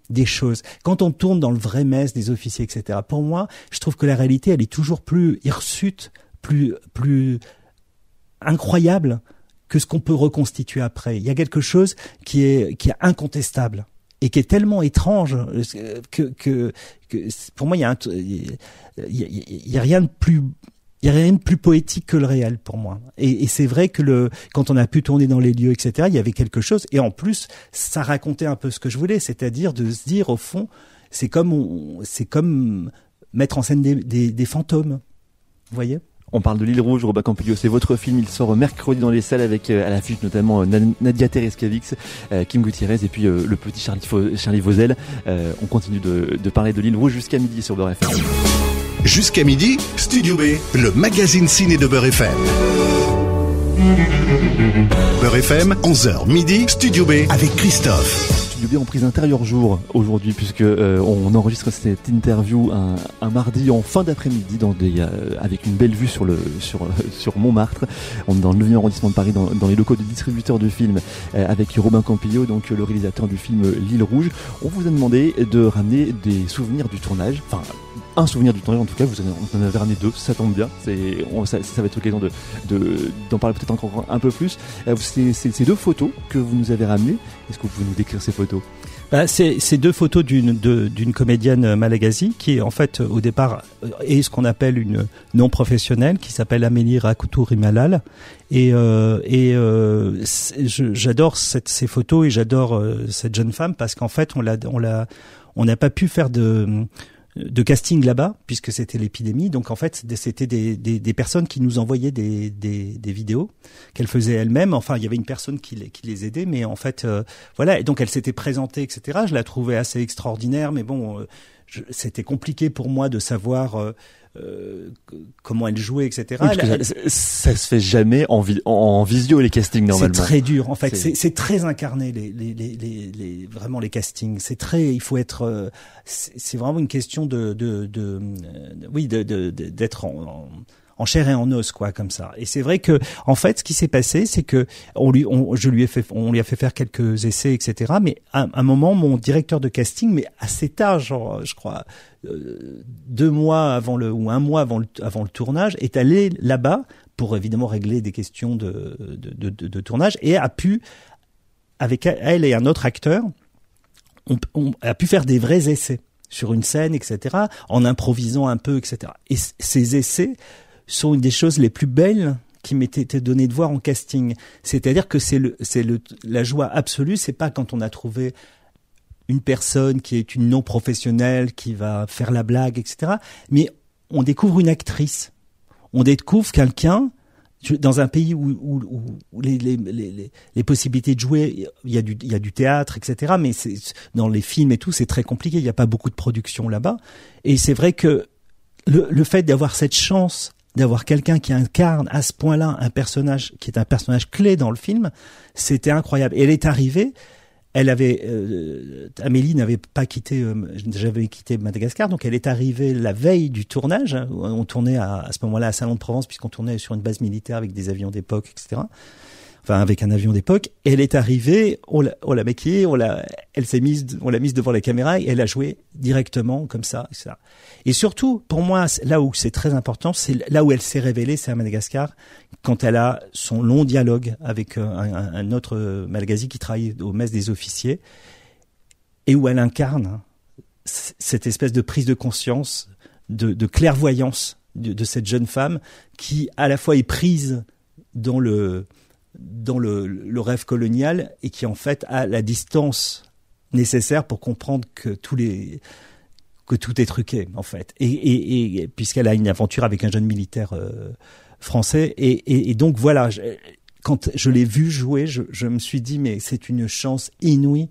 des choses. Quand on tourne dans le vrai mess des officiers, etc. Pour moi, je trouve que la réalité, elle est toujours plus hirsute, plus plus incroyable que ce qu'on peut reconstituer après. Il y a quelque chose qui est qui est incontestable et qui est tellement étrange que que, que pour moi il y a il y a rien de plus il n'y a rien de plus poétique que le réel pour moi. Et, c'est vrai que quand on a pu tourner dans les lieux, etc., il y avait quelque chose. Et en plus, ça racontait un peu ce que je voulais, c'est-à-dire de se dire au fond, c'est comme, mettre en scène des, fantômes. Vous voyez? On parle de l'île rouge, Robin Campillo, c'est votre film, il sort mercredi dans les salles avec euh, à l'affiche notamment euh, Nadia Tereskavix, euh, Kim Gutiérrez et puis le petit Charlie, Charlie Vauzel. on continue de, parler de l'île rouge jusqu'à midi sur Beurre. Jusqu'à midi, Studio B, le magazine ciné de Beurre FM. Beurre FM, 11h midi, Studio B avec Christophe. Studio B en prise intérieure jour aujourd'hui puisque euh, on enregistre cette interview un, mardi en fin d'après-midi euh, avec une belle vue sur le sur sur Montmartre. On est dans le 9e arrondissement de Paris dans, dans les locaux de distributeurs de films euh, avec Robin Campillo donc le réalisateur du film L'île rouge. On vous a demandé de ramener des souvenirs du tournage, enfin un souvenir du tournage en tout cas, vous en avez ramené deux, ça tombe bien, c'est ça, ça, va être l'occasion de d'en parler peut-être encore un peu plus. C'est ces deux photos que vous nous avez ramenées. Est-ce que vous pouvez nous décrire ces photos? Bah, c'est deux photos d'une comédienne malagasy qui en fait au départ est ce qu'on appelle une non professionnelle qui s'appelle Amélie Rakoutou Rimalal et euh, et euh, j'adore ces photos et j'adore euh, cette jeune femme parce qu'en fait on l'a on l'a on n'a pas pu faire de de casting là-bas, puisque c'était l'épidémie. Donc en fait, c'était des, des, des, personnes qui nous envoyaient des, des, des vidéos qu'elles faisaient elles-mêmes. Enfin, il y avait une personne qui les, qui les aidait, mais en fait, euh, voilà. Et donc elle s'était présentée, etc. Je la trouvais assez extraordinaire, mais bon, euh, c'était compliqué pour moi de savoir. Euh, euh, comment elle jouait, etc. ça, se fait jamais en, en, visio les castings normalement. C'est très dur en fait. C'est très incarné les, les, les, les, vraiment les castings. C'est très, il faut être. Euh, c'est vraiment une question de, de, de, oui, de d'être en en chair et en os quoi comme ça. Et c'est vrai que en fait ce qui s'est passé c'est que on lui on, je lui ai fait on lui a fait faire quelques essais etc. Mais à, un moment mon directeur de casting mais assez tard genre je crois euh, deux mois avant le ou un mois avant le avant le tournage est allé là-bas pour évidemment régler des questions de de, de, de tournage et a pu avec elle et un autre acteur on, on a pu faire des vrais essais sur une scène, etc., en improvisant un peu, etc. Et ces essais sont une des choses les plus belles qui m'était donné de voir en casting. C'est-à-dire que c'est le, c'est le, la joie absolue. C'est pas quand on a trouvé une personne qui est une non professionnelle, qui va faire la blague, etc. Mais on découvre une actrice. On découvre quelqu'un dans un pays où, où, où les, les, les, les, possibilités de jouer, il y a du, il y a du théâtre, etc. Mais c'est, dans les films et tout, c'est très compliqué. Il n'y a pas beaucoup de production là-bas. Et c'est vrai que le, le fait d'avoir cette chance d'avoir quelqu'un qui incarne à ce point-là un personnage qui est un personnage clé dans le film, c'était incroyable. Et elle est arrivée, elle avait euh, Amélie n'avait pas quitté euh, j'avais quitté Madagascar donc elle est arrivée la veille du tournage hein, on tournait à, à ce moment-là à Salon de Provence puisqu'on tournait sur une base militaire avec des avions d'époque etc avec un avion d'époque. Elle est arrivée, on l'a, maquillée, on l'a, elle s'est mise, on l'a mise devant la caméra et elle a joué directement comme ça. Et surtout, pour moi, là où c'est très important, c'est là où elle s'est révélée, c'est à Madagascar, quand elle a son long dialogue avec euh, un, autre Malagasy qui travaille au mess des officiers et où elle incarne cette espèce de prise de conscience, de, clairvoyance de cette jeune femme qui à la fois est prise dans le dans le, rêve colonial et qui en fait a la distance nécessaire pour comprendre que tout est truqué en fait. Et, puisqu'elle a une aventure avec un jeune militaire euh, français. Et, donc voilà quand je l'ai vu jouer je, me suis dit mais c'est une chance inouïe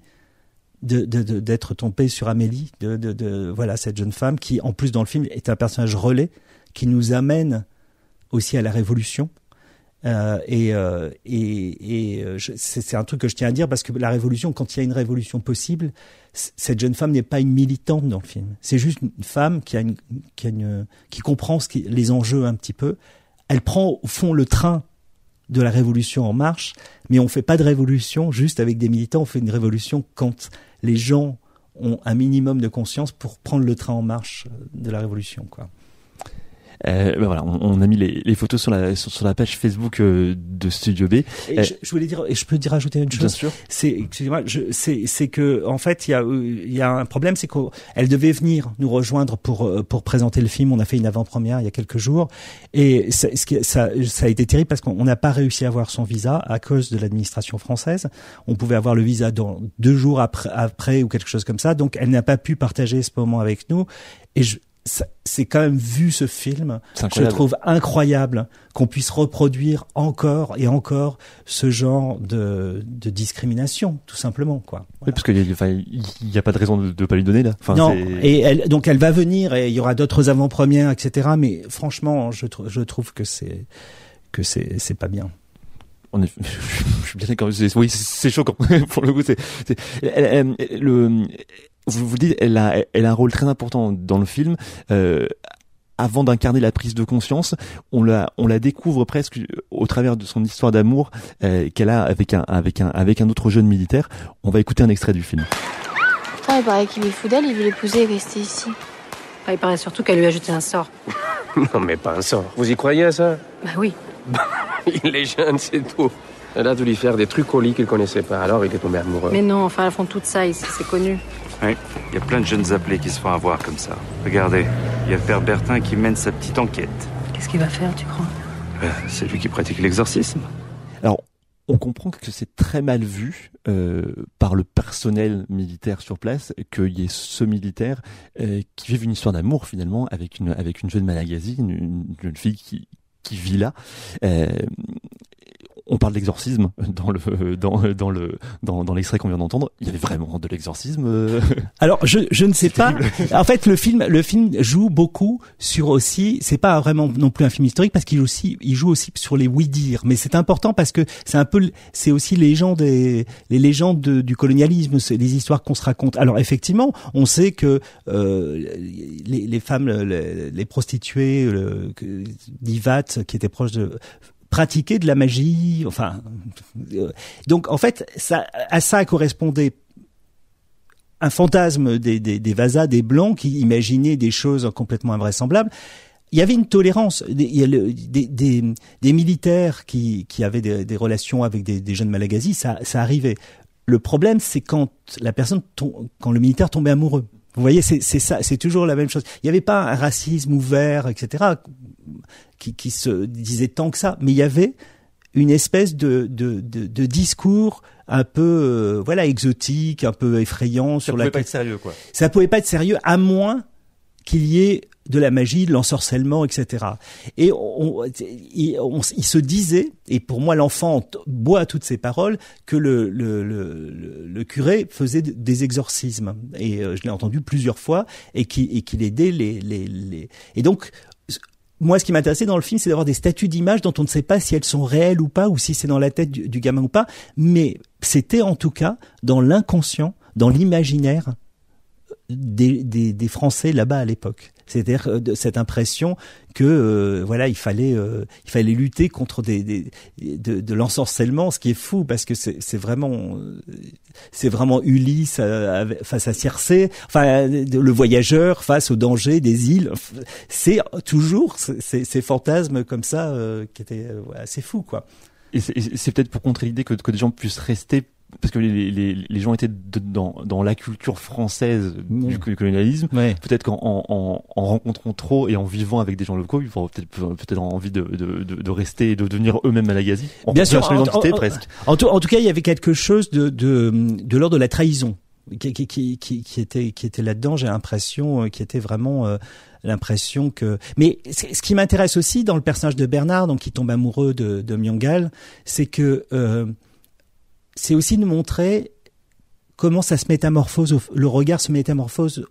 d'être tombé sur Amélie de, de voilà cette jeune femme qui en plus dans le film est un personnage relais qui nous amène aussi à la révolution euh, et, euh, et, et euh, c'est un truc que je tiens à dire parce que la révolution, quand il y a une révolution possible, cette jeune femme n'est pas une militante dans le film. C'est juste une femme qui a une, qui, a une, qui comprend ce qui, les enjeux un petit peu. Elle prend au fond le train de la révolution en marche, mais on fait pas de révolution juste avec des militants. On fait une révolution quand les gens ont un minimum de conscience pour prendre le train en marche de la révolution, quoi. Euh, ben voilà, on, on, a mis les, les photos sur la sur, sur, la page Facebook euh, de Studio B. Et euh, je, je, voulais dire, et je peux dire rajouter une chose. Bien sûr. C'est, excusez-moi, c'est c'est que en fait il y a il y a un problème, c'est qu'elle devait venir nous rejoindre pour euh, pour présenter le film. On a fait une avant-première il y a quelques jours, et ça, ce qui, ça ça a été terrible parce qu'on n'a pas réussi à avoir son visa à cause de l'administration française. On pouvait avoir le visa dans deux jours après après ou quelque chose comme ça. Donc elle n'a pas pu partager ce moment avec nous. Et je, c'est quand même vu ce film, je trouve incroyable qu'on puisse reproduire encore et encore ce genre de, de discrimination, tout simplement, quoi. Voilà. Oui, parce qu'il n'y a, a, pas de raison de ne pas lui donner là. Enfin, non, et elle, donc elle va venir et il y aura d'autres avant-premières, etc. Mais franchement, je, je trouve que c'est que c'est c'est pas bien. On est, je suis bien d'accord. Oui, c'est choquant pour le coup. C'est le vous vous dites, elle a, elle a un rôle très important dans le film. Euh, avant d'incarner la prise de conscience, on la, on la découvre presque au travers de son histoire d'amour euh, qu'elle a avec un, avec un, avec un autre jeune militaire. On va écouter un extrait du film. Ah, il paraît qu'il est fou d'elle, il veut l'épouser et rester ici. Ah, il paraît surtout qu'elle lui a jeté un sort. non, mais pas un sort. Vous y croyez à ça? Bah oui. il est jeune, c'est tout. Elle a dû lui faire des trucs au lit qu'il connaissait pas, alors il est tombé amoureux. Mais non, enfin, elles font tout ça ici, c'est connu. Oui, il y a plein de jeunes appelés qui se font avoir comme ça. Regardez, il y a le père Bertin qui mène sa petite enquête. Qu'est-ce qu'il va faire, tu crois? Euh, C'est lui qui pratique l'exorcisme. Alors, on comprend que c'est très mal vu euh, par le personnel militaire sur place qu'il y ait ce militaire euh, qui vive une histoire d'amour finalement avec une avec une jeune Malagasy, une, une jeune fille qui qui vit là. Euh, on parle d'exorcisme dans le dans dans le dans, dans l'extrait qu'on vient d'entendre. Il y avait vraiment de l'exorcisme. Euh. Alors je je ne sais pas. En fait le film le film joue beaucoup sur aussi. C'est pas vraiment non plus un film historique parce qu'il aussi il joue aussi sur les oui dire. Mais c'est important parce que c'est un peu c'est aussi les légendes des les légendes de, du colonialisme, c'est les histoires qu'on se raconte. Alors effectivement on sait que euh, les, les femmes les, les prostituées le, d'Ivat qui étaient proches de pratiquer de la magie, enfin. Euh, donc en fait, ça, à ça correspondait un fantasme des, des, des des Blancs, qui imaginaient des choses complètement invraisemblables. Il y avait une tolérance. Des, des, des, militaires qui, qui avaient des, relations avec des, des jeunes Malagasy, ça, ça arrivait. Le problème, c'est quand la personne, quand le militaire tombait amoureux. Vous voyez, c'est ça, c'est toujours la même chose. Il n'y avait pas un racisme ouvert, etc qui, qui se disait tant que ça, mais il y avait une espèce de, de, de, de discours un peu euh, voilà exotique, un peu effrayant ça sur pouvait la. pas être sérieux quoi. Ça pouvait pas être sérieux à moins qu'il y ait de la magie, de l'ensorcellement, etc. Et on, il, se disait, et pour moi l'enfant boit toutes ces paroles, que le, le, le, le curé faisait des exorcismes. Et euh, je l'ai entendu plusieurs fois, et qu'il qu aidait les, les, les... Et donc, moi, ce qui m'intéressait dans le film, c'est d'avoir des statues d'images dont on ne sait pas si elles sont réelles ou pas, ou si c'est dans la tête du gamin ou pas. Mais c'était en tout cas dans l'inconscient, dans l'imaginaire des, des, des Français là-bas à l'époque. C'est-à-dire euh, cette impression que euh, voilà, il fallait euh, il fallait lutter contre des, des de, de l'ensorcellement, ce qui est fou parce que c'est vraiment c'est vraiment Ulysse face à Circé, enfin le voyageur face au danger des îles. C'est toujours ces, fantasmes comme ça qui étaient assez fous quoi. Et c'est peut-être pour contrer l'idée que, que des gens puissent rester parce que les, les, les gens étaient dans, dans la culture française du colonialisme. Peut-être qu'en en, en, rencontrant trop et en vivant avec des gens locaux, ils auront peut-être peut-être envie de, de, de, rester et de devenir eux-mêmes Malagasy. Bien sûr, en, presque. En tout, en tout cas, il y avait quelque chose de, de, de l'ordre de la trahison qui, qui, qui, qui, était qui était là-dedans. J'ai l'impression euh, qui était vraiment euh, l'impression que. Mais ce qui m'intéresse aussi dans le personnage de Bernard, donc qui tombe amoureux de, de Myangal, c'est que euh, c'est aussi de montrer comment ça se métamorphose, le regard se métamorphose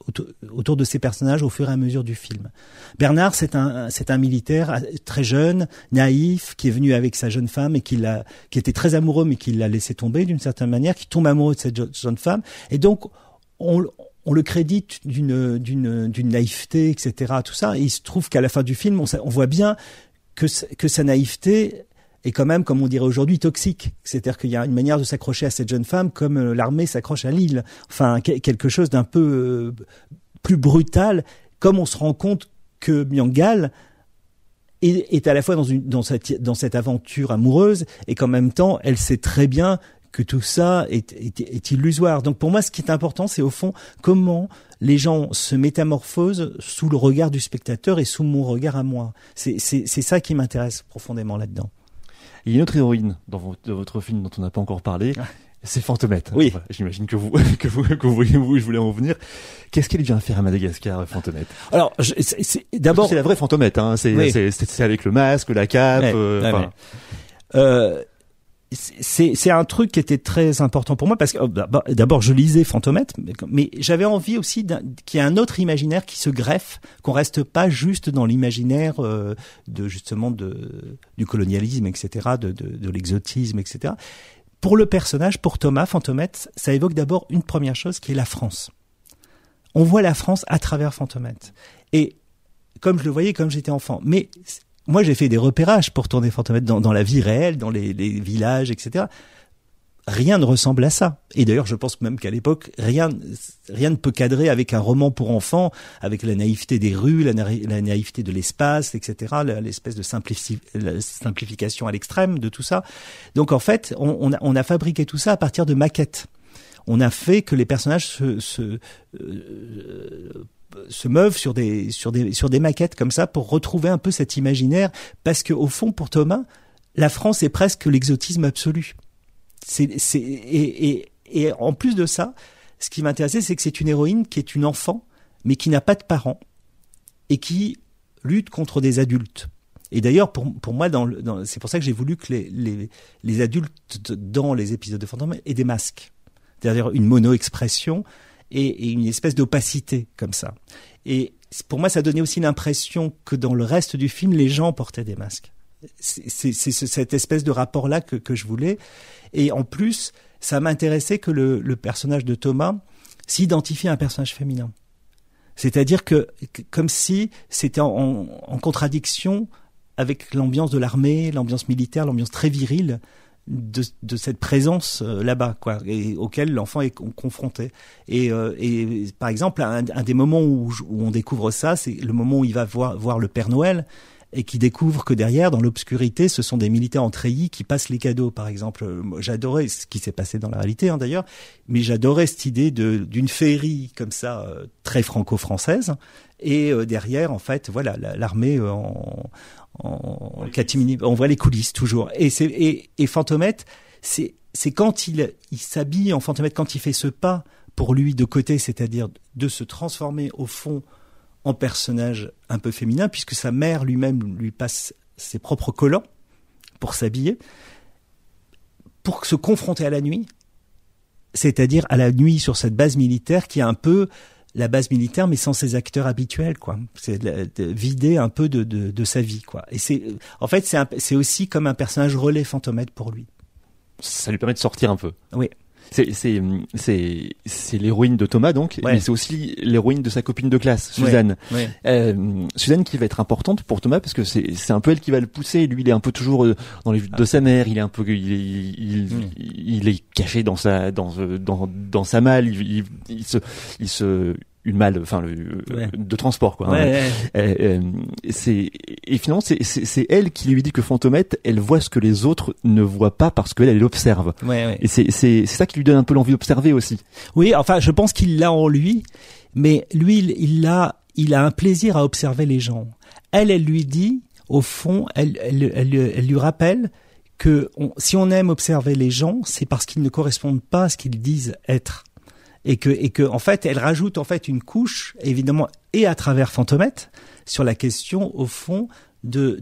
autour de ces personnages au fur et à mesure du film. Bernard, c'est un, c'est un militaire euh, très jeune, naïf, qui est venu avec sa jeune femme et qui l'a, qui était très amoureux mais qui l'a laissé tomber d'une certaine manière, qui tombe amoureux de cette jeune femme. Et donc, on, le crédite d'une, d'une, d'une naïveté, etc., tout ça. Et il se trouve qu'à la fin du film, on, on voit bien que, que sa naïveté, est quand même, comme on dirait aujourd'hui, toxique. C'est-à-dire qu'il y a une manière de s'accrocher à cette jeune femme comme euh, l'armée s'accroche à l'île. Enfin, quelque chose d'un peu euh, plus brutal, comme on se rend compte que Myangal est, à la fois dans, cette, aventure amoureuse et qu'en même temps, elle sait très bien que tout ça est, illusoire. Donc pour moi, ce qui est important, c'est au fond comment les gens se métamorphosent sous le regard du spectateur et sous mon regard à moi. C'est ça qui m'intéresse profondément là-dedans. Il y a une autre héroïne dans votre, film dont on n'a pas encore parlé. C'est Fantomette. Oui. J'imagine que vous, que vous, que vous, je voulais en venir. Qu'est-ce qu'elle vient faire à Madagascar, Fantomette Alors, d'abord, c'est la vraie Fantomette. Hein. C'est avec le masque, la cape. euh, euh, c'est un truc qui était très important pour moi parce que oh, d'abord je lisais Fantomètre mais, j'avais envie aussi qu'il y ait un autre imaginaire qui se greffe, qu'on reste pas juste dans l'imaginaire euh, de justement de du colonialisme, etc., de, de, de l'exotisme, etc. Pour le personnage, pour Thomas Fantomètre, ça évoque d'abord une première chose qui est la France. On voit la France à travers Fantomètre et comme je le voyais comme j'étais enfant, mais moi, j'ai fait des repérages pour tourner Fantomètre dans, la vie réelle, dans les, villages, etc. Rien ne ressemble à ça. Et d'ailleurs, je pense même qu'à l'époque, rien, ne peut cadrer avec un roman pour enfants, avec la naïveté des rues, la, naïveté de l'espace, etc. L'espèce de simplification à l'extrême de tout ça. Donc, en fait, on, on, a, on, a, fabriqué tout ça à partir de maquettes on a fait que les personnages se, se euh, se meuvent sur des sur des sur des maquettes comme ça pour retrouver un peu cet imaginaire. Parce que au fond pour Thomas la France est presque l'exotisme absolu. C'est c'est et, et et en plus de ça ce qui m'intéressait c'est que c'est une héroïne qui est une enfant mais qui n'a pas de parents et qui lutte contre des adultes. Et d'ailleurs, pour, pour moi, c'est pour ça que j'ai voulu que les, les, les adultes dans les épisodes de Fantôme aient des masques. C'est-à-dire une mono-expression et, une espèce d'opacité comme ça. Et pour moi, ça donnait aussi l'impression que dans le reste du film, les gens portaient des masques. C'est cette espèce de rapport-là que, je voulais. Et en plus, ça m'intéressait que le, personnage de Thomas s'identifie à un personnage féminin. C'est-à-dire que, comme si c'était en, contradiction avec l'ambiance de l'armée, l'ambiance militaire, l'ambiance très virile de, de, cette présence euh, là-bas, quoi, et auquel l'enfant est confronté. Et, euh, et, par exemple, un, des moments où, où, on découvre ça, c'est le moment où il va voir, voir le Père Noël et qui découvre que derrière, dans l'obscurité, ce sont des militaires en treillis qui passent les cadeaux, par exemple. J'adorais ce qui s'est passé dans la réalité, hein, d'ailleurs, mais j'adorais cette idée d'une féerie comme ça, euh, très franco-française, et derrière, en fait, voilà, l'armée en, en, catimini. On voit les coulisses toujours. Et c'est et, et Fantomette, c'est c'est quand il il s'habille en Fantomette, quand il fait ce pas pour lui de côté, c'est-à-dire de se transformer au fond en personnage un peu féminin, puisque sa mère lui-même lui passe ses propres collants pour s'habiller, pour se confronter à la nuit, c'est-à-dire à la nuit sur cette base militaire qui est un peu la base militaire, mais sans ses acteurs habituels, quoi. C'est de, vider un peu de, de, de, sa vie, quoi. Et c'est, en fait, c'est, c'est aussi comme un personnage relais fantomètre pour lui. Ça lui permet de sortir un peu. Oui. C'est c'est c'est c'est l'héroïne de Thomas donc, mais c'est aussi l'héroïne de sa copine de classe, Suzanne. Euh, Suzanne qui va être importante pour Thomas parce que c'est c'est un peu elle qui va le pousser. Lui, il est un peu toujours euh, dans les de sa mère. Il est un peu il est, il, mm. il est caché dans sa dans dans dans sa malle. Il, il se il se une malle, enfin le de transport quoi. Hein. Euh, c'est et finalement c'est c'est elle qui lui dit que Fantomette, elle voit ce que les autres ne voient pas parce qu'elle elle l'observe. Et c'est c'est c'est ça qui lui donne un peu l'envie d'observer aussi. Oui, enfin je pense qu'il l'a en lui, mais lui il, il a il a un plaisir à observer les gens. Elle elle lui dit au fond, elle elle, elle, elle lui rappelle que si on aime observer les gens, c'est parce qu'ils ne correspondent pas à ce qu'ils disent être et que et que en fait elle rajoute en fait une couche évidemment et à travers Fantomette sur la question au fond de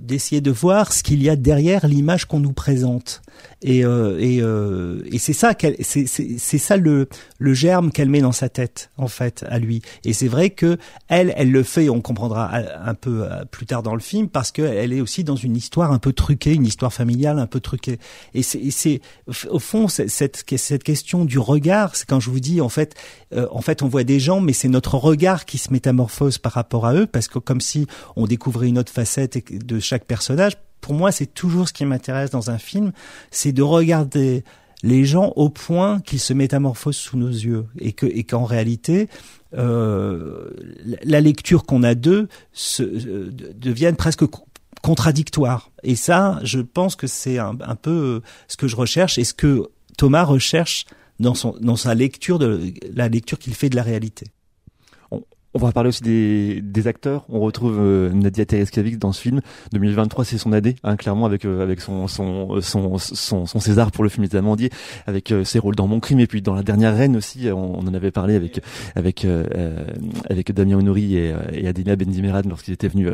d'essayer de, de voir ce qu'il y a derrière l'image qu'on nous présente. Et euh, et, euh, et c'est ça qu'elle c'est ça le le germe qu'elle met dans sa tête en fait à lui. Et c'est vrai que elle elle le fait on comprendra un peu euh, plus tard dans le film parce que elle est aussi dans une histoire un peu truquée une histoire familiale un peu truquée. Et c'est au fond cette cette question du regard c'est quand je vous dis en fait en fait on voit des gens mais c'est notre regard qui se métamorphose par rapport à eux parce que comme si on découvrait une autre facette de chaque personnage. Pour moi, c'est toujours ce qui m'intéresse dans un film, c'est de regarder les gens au point qu'ils se métamorphosent sous nos yeux et que et qu'en réalité euh, la lecture qu'on a d'eux se, euh, devienne presque contradictoire et ça je pense que c'est un, un, peu ce que je recherche et ce que Thomas recherche dans son dans sa lecture de la lecture qu'il fait de la réalité on va parler aussi des, acteurs. On retrouve euh, Nadia Tereskavik dans ce film. 2023, c'est son AD, hein, clairement, avec euh, avec son son, son son, son César pour le film des Amandiers, avec euh, ses rôles dans Mon Crime et puis dans La Dernière Reine aussi. On, en avait parlé avec avec avec Damien Honori et, et Adina Benzimerad lorsqu'ils étaient venus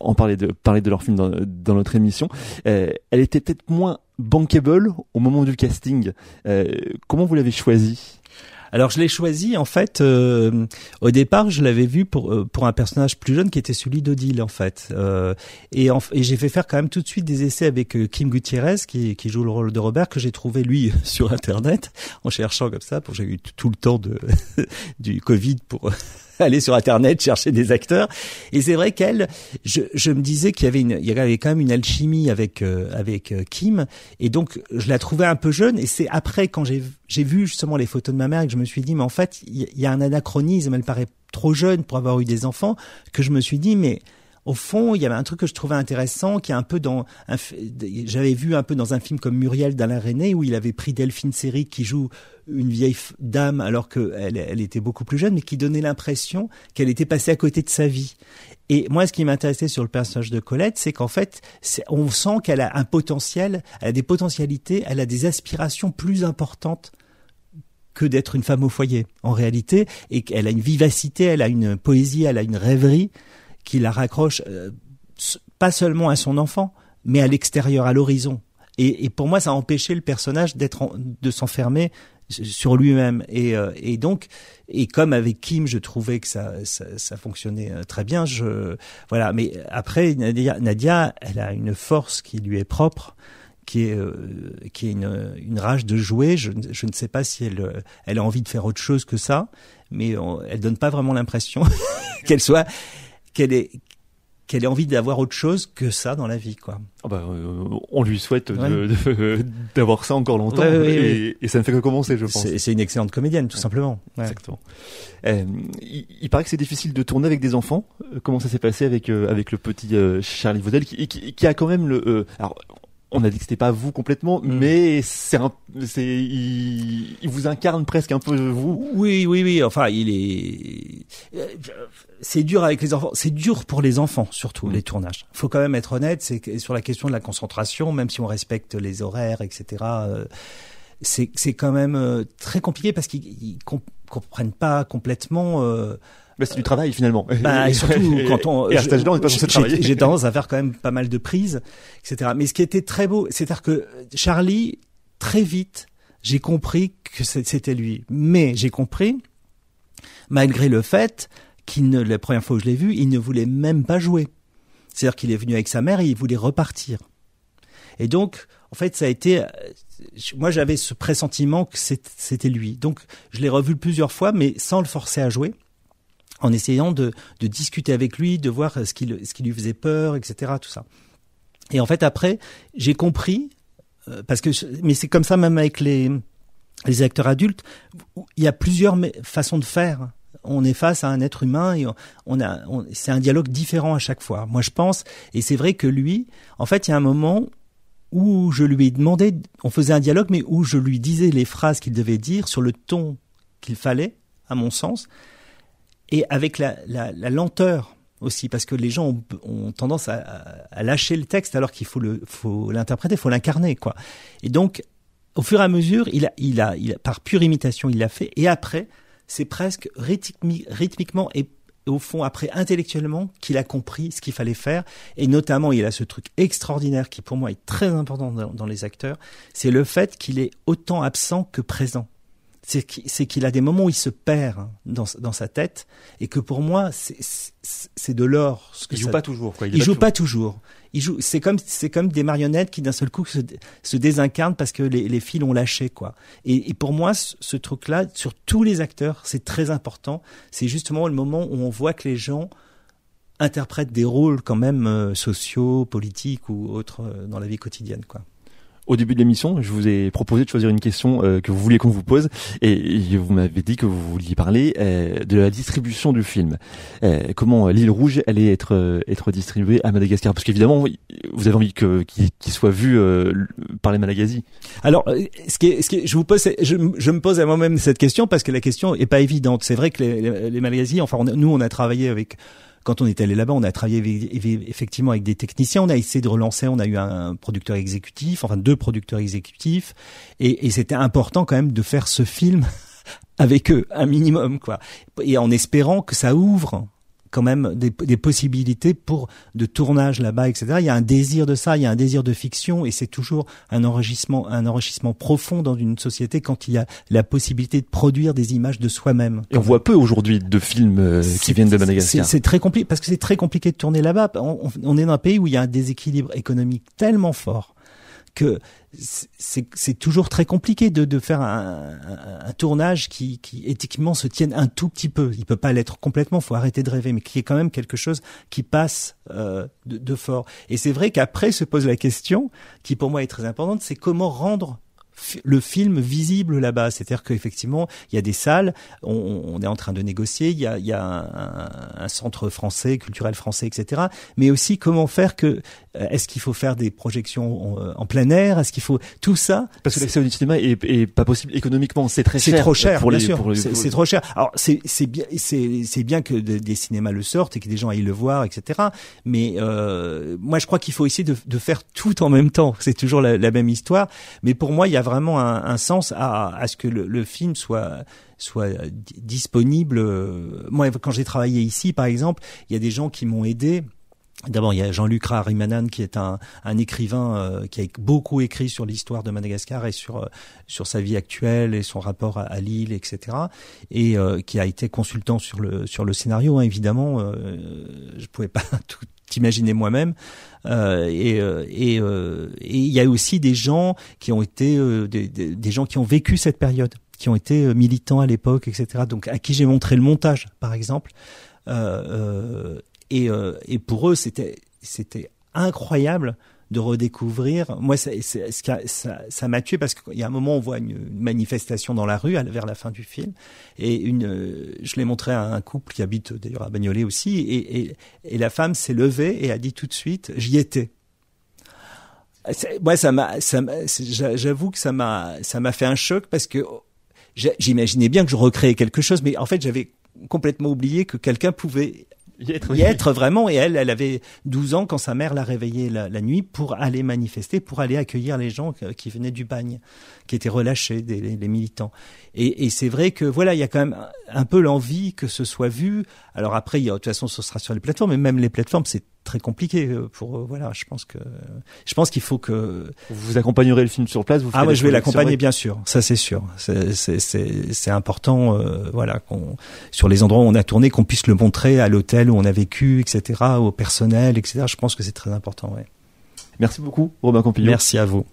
en parler de parler de leur film dans, dans notre émission. elle était peut-être moins bankable au moment du casting. comment vous l'avez choisi alors je l'ai choisi en fait. Euh, au départ, je l'avais vu pour euh, pour un personnage plus jeune qui était celui d'Odile en fait. Euh, et, et j'ai fait faire quand même tout de suite des essais avec Kim Gutiérrez qui qui joue le rôle de Robert que j'ai trouvé lui sur internet en cherchant comme ça. Pour j'ai eu tout le temps de du Covid pour aller sur internet chercher des acteurs. Et c'est vrai qu'elle je, je me disais qu'il y avait une il y avait quand même une alchimie avec euh, avec euh, Kim. Et donc je la trouvais un peu jeune. Et c'est après quand j'ai j'ai vu justement les photos de ma mère que je me suis dit mais en fait il y, a un anachronisme. Elle paraît trop jeune pour avoir eu des enfants que je me suis dit mais au fond, il y avait un truc que je trouvais intéressant, qui est un peu dans, j'avais vu un peu dans un film comme Muriel d'Alain René, où il avait pris Delphine Seyrig qui joue une vieille dame alors qu'elle elle était beaucoup plus jeune, mais qui donnait l'impression qu'elle était passée à côté de sa vie. Et moi, ce qui m'intéressait sur le personnage de Colette, c'est qu'en fait, on sent qu'elle a un potentiel, elle a des potentialités, elle a des aspirations plus importantes que d'être une femme au foyer, en réalité, et qu'elle a une vivacité, elle a une poésie, elle a une rêverie qui la raccroche euh, pas seulement à son enfant, mais à l'extérieur, à l'horizon. Et, et, pour moi, ça a empêché le personnage d'être, de s'enfermer sur lui-même. Et, euh, et, donc, et comme avec Kim, je trouvais que ça, ça, ça, fonctionnait euh, très bien. Je, voilà. Mais après, Nadia, Nadia, elle a une force qui lui est propre qui est qui est une, une rage de jouer. Je, je, ne sais pas si elle elle a envie de faire autre chose que ça, mais elle donne pas vraiment l'impression qu'elle soit qu'elle ait qu'elle ait envie d'avoir autre chose que ça dans la vie, quoi. Oh bah, euh, on lui souhaite d'avoir ça encore longtemps, et, et, ça ne fait que commencer, je pense. C'est une excellente comédienne, tout simplement. Exactement. Euh, il, il, paraît que c'est difficile de tourner avec des enfants. Euh, comment ça s'est passé avec euh, avec le petit Charlie Vaudel, qui, qui, qui, a quand même le. alors, on a dit que c'était pas vous complètement, mm. mais c'est un, c'est, il, il, vous incarne presque un peu vous. Oui, oui, oui. Enfin, il est, c'est dur avec les enfants. C'est dur pour les enfants, surtout mm. les tournages. Faut quand même être honnête. C'est sur la question de la concentration, même si on respecte les horaires, etc. Euh, c'est c'est quand même euh, très compliqué parce qu'ils comprennent pas complètement. Euh, bah, c'est du travail finalement. Bah, et surtout quand on. Et à cet on n'est pas censé travailler. J'ai tendance à faire quand même pas mal de prises, etc. Mais ce qui était très beau, c'est-à-dire que Charlie, très vite, j'ai compris que c'était lui. Mais j'ai compris malgré le fait qu'il ne, la première fois où je l'ai vu, il ne voulait même pas jouer. C'est-à-dire qu'il est venu avec sa mère et il voulait repartir. Et donc, en fait, ça a été, moi j'avais ce pressentiment que c'était lui. Donc, je l'ai revu plusieurs fois, mais sans le forcer à jouer en essayant de, de discuter avec lui, de voir ce qui, ce qui lui faisait peur, etc. Tout ça. Et en fait, après, j'ai compris, euh, parce que, mais c'est comme ça même avec les, les acteurs adultes, il y a plusieurs façons de faire. On est face à un être humain et on a, c'est un dialogue différent à chaque fois. Moi, je pense, et c'est vrai que lui, en fait, il y a un moment où je lui ai demandé, on faisait un dialogue, mais où je lui disais les phrases qu'il devait dire sur le ton qu'il fallait, à mon sens, et avec la, la, la lenteur aussi, parce que les gens ont, tendance à, à, lâcher le texte alors qu'il faut l'interpréter, faut l'incarner, quoi. Et donc, au fur et à mesure, il a, il a, il a par pure imitation, il l'a fait. Et après, c'est presque rythmiquement et au fond, après, intellectuellement, qu'il a compris ce qu'il fallait faire. Et notamment, il a ce truc extraordinaire qui, pour moi, est très important dans les acteurs. C'est le fait qu'il est autant absent que présent c'est qu'il a des moments où il se perd dans, dans sa tête et que pour moi c'est de l'or. Il joue pas toujours. Quoi. Il, il joue pas toujours. Il joue. C'est comme c'est comme des marionnettes qui d'un seul coup se, se, désincarnent parce que les, les fils ont lâché quoi. Et, et pour moi ce, ce truc-là sur tous les acteurs c'est très important. C'est justement le moment où on voit que les gens interprètent des rôles quand même euh, sociaux, politiques ou autres euh, dans la vie quotidienne quoi au début de l'émission, je vous ai proposé de choisir une question euh, que vous vouliez qu'on vous pose et vous m'avez dit que vous vouliez parler euh, de la distribution du film. Euh, comment l'île rouge allait être être distribuée à Madagascar? Parce qu'évidemment, vous avez envie que qu'il soit vu par les Malagasy. Alors, ce qui est, ce qui je vous pose, je, je, me pose à moi-même cette question parce que la question est pas évidente. C'est vrai que les, les Malagasy, enfin, nous, on a travaillé avec quand on est allé là-bas, on a travaillé effectivement avec des techniciens. On a essayé de relancer. On a eu un producteur exécutif, enfin deux producteurs exécutifs, et, c'était important quand même de faire ce film avec eux, un minimum quoi, et en espérant que ça ouvre quand même des, des, possibilités pour de tournage là-bas, etc. Il y a un désir de ça, il y a un désir de fiction, et c'est toujours un enrichissement, un enrichissement profond dans une société quand il y a la possibilité de produire des images de soi-même. Et on voit peu aujourd'hui de films euh, qui viennent de Madagascar. C'est très compliqué parce que c'est très compliqué de tourner là-bas. On, on, est dans un pays où il y a un déséquilibre économique tellement fort que c'est toujours très compliqué de, de faire un, un, un, tournage qui, qui éthiquement se tienne un tout petit peu. Il peut pas l'être complètement, faut arrêter de rêver, mais qui est quand même quelque chose qui passe euh, de, de fort. Et c'est vrai qu'après se pose la question, qui pour moi est très importante, c'est comment rendre le film visible là-bas. C'est-à-dire qu'effectivement, il y a des salles, on, on, est en train de négocier, il y a, il y a un, un, centre français, culturel français, etc. Mais aussi comment faire que, euh, est-ce qu'il faut faire des projections en, en plein air? Est-ce qu'il faut tout ça? Parce que l'accès au cinéma est, est, pas possible économiquement, c'est très cher. C'est trop cher, pour bien les, sûr. C'est trop cher. Alors c'est bien, c'est bien que des cinémas le sortent et que des gens aillent le voir, etc. Mais euh, moi, je crois qu'il faut essayer de, de, faire tout en même temps. C'est toujours la, la, même histoire. Mais pour moi, il y a vraiment un, sens à, à, ce que le, le, film soit soit disponible. Moi, quand j'ai travaillé ici, par exemple, il y a des gens qui m'ont aidé. D'abord, il y a Jean-Luc Rarimanan qui est un, un écrivain euh, qui a beaucoup écrit sur l'histoire de Madagascar et sur euh, sur sa vie actuelle et son rapport à, à l'île, etc. Et euh, qui a été consultant sur le sur le scénario. Hein, évidemment, je pouvais pas tout t'imaginer moi-même. Euh, et euh, euh, et il y a aussi des gens qui ont été des, des, des, gens qui ont vécu cette période, qui ont été militants à l'époque, etc. Donc à qui j'ai montré le montage, par exemple. et et pour eux, c'était c'était incroyable de redécouvrir. Moi, ça, ça, ça m'a tué parce qu'il y a un moment, on voit une, manifestation dans la rue vers la fin du film, et une, euh, je l'ai montré à un couple qui habite d'ailleurs à Bagnolet aussi, et, et, et la femme s'est levée et a dit tout de suite, j'y étais. Moi, ça m'a, j'avoue que ça m'a, ça m'a fait un choc parce que j'imaginais bien que je recréais quelque chose, mais en fait, j'avais complètement oublié que quelqu'un pouvait y être, être vraiment. Et elle, elle avait 12 ans quand sa mère l'a réveillée la, la, nuit pour aller manifester, pour aller accueillir les gens qui venaient du bagne, qui étaient relâchés, des, les, militants. Et, et c'est vrai que voilà, il y a quand même un peu l'envie que ce soit vu. Alors après, il y a, de toute façon, ce sera sur les plateformes, mais même les plateformes, c'est très compliqué pour voilà je pense que je pense qu'il faut que vous accompagnerez le film sur place vous ah moi je vais l'accompagner bien sûr ça c'est sûr c'est c'est c'est important voilà qu'on sur les endroits où on a tourné qu'on puisse le montrer à l'hôtel où on a vécu etc au personnel etc je pense que c'est très important ouais Merci beaucoup, Robin Campillon. Merci à vous.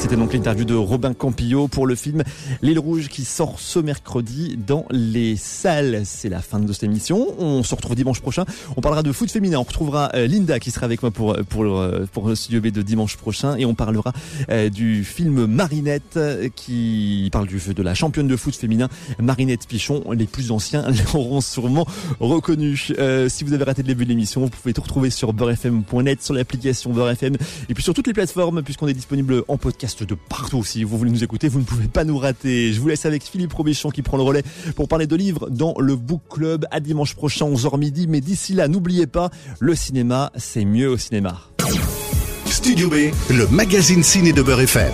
C'était donc l'interview de Robin Campillo pour le film L'île rouge qui sort ce mercredi dans les salles. C'est la fin de cette émission. On se retrouve dimanche prochain. On parlera de foot féminin. On retrouvera euh, Linda qui sera avec moi pour pour le, pour le studio B de dimanche prochain et on parlera euh, du film Marinette qui parle du de la championne de foot féminin Marinette Pichon. Les plus anciens l'auront sûrement reconnu. Euh, si vous avez raté le début de l'émission, vous pouvez tout retrouver sur beurrefm.net, sur l'application Beurrefm et puis sur toutes les plateformes puisqu'on est disponible en de partout. Si vous voulez nous écouter, vous ne pouvez pas nous rater. Je vous laisse avec Philippe Robichon qui prend le relais pour parler de livres dans le Book Club à dimanche prochain 11h midi. Mais d'ici là, n'oubliez pas, le cinéma, c'est mieux au cinéma. Studio B, le magazine ciné de Beurre FM.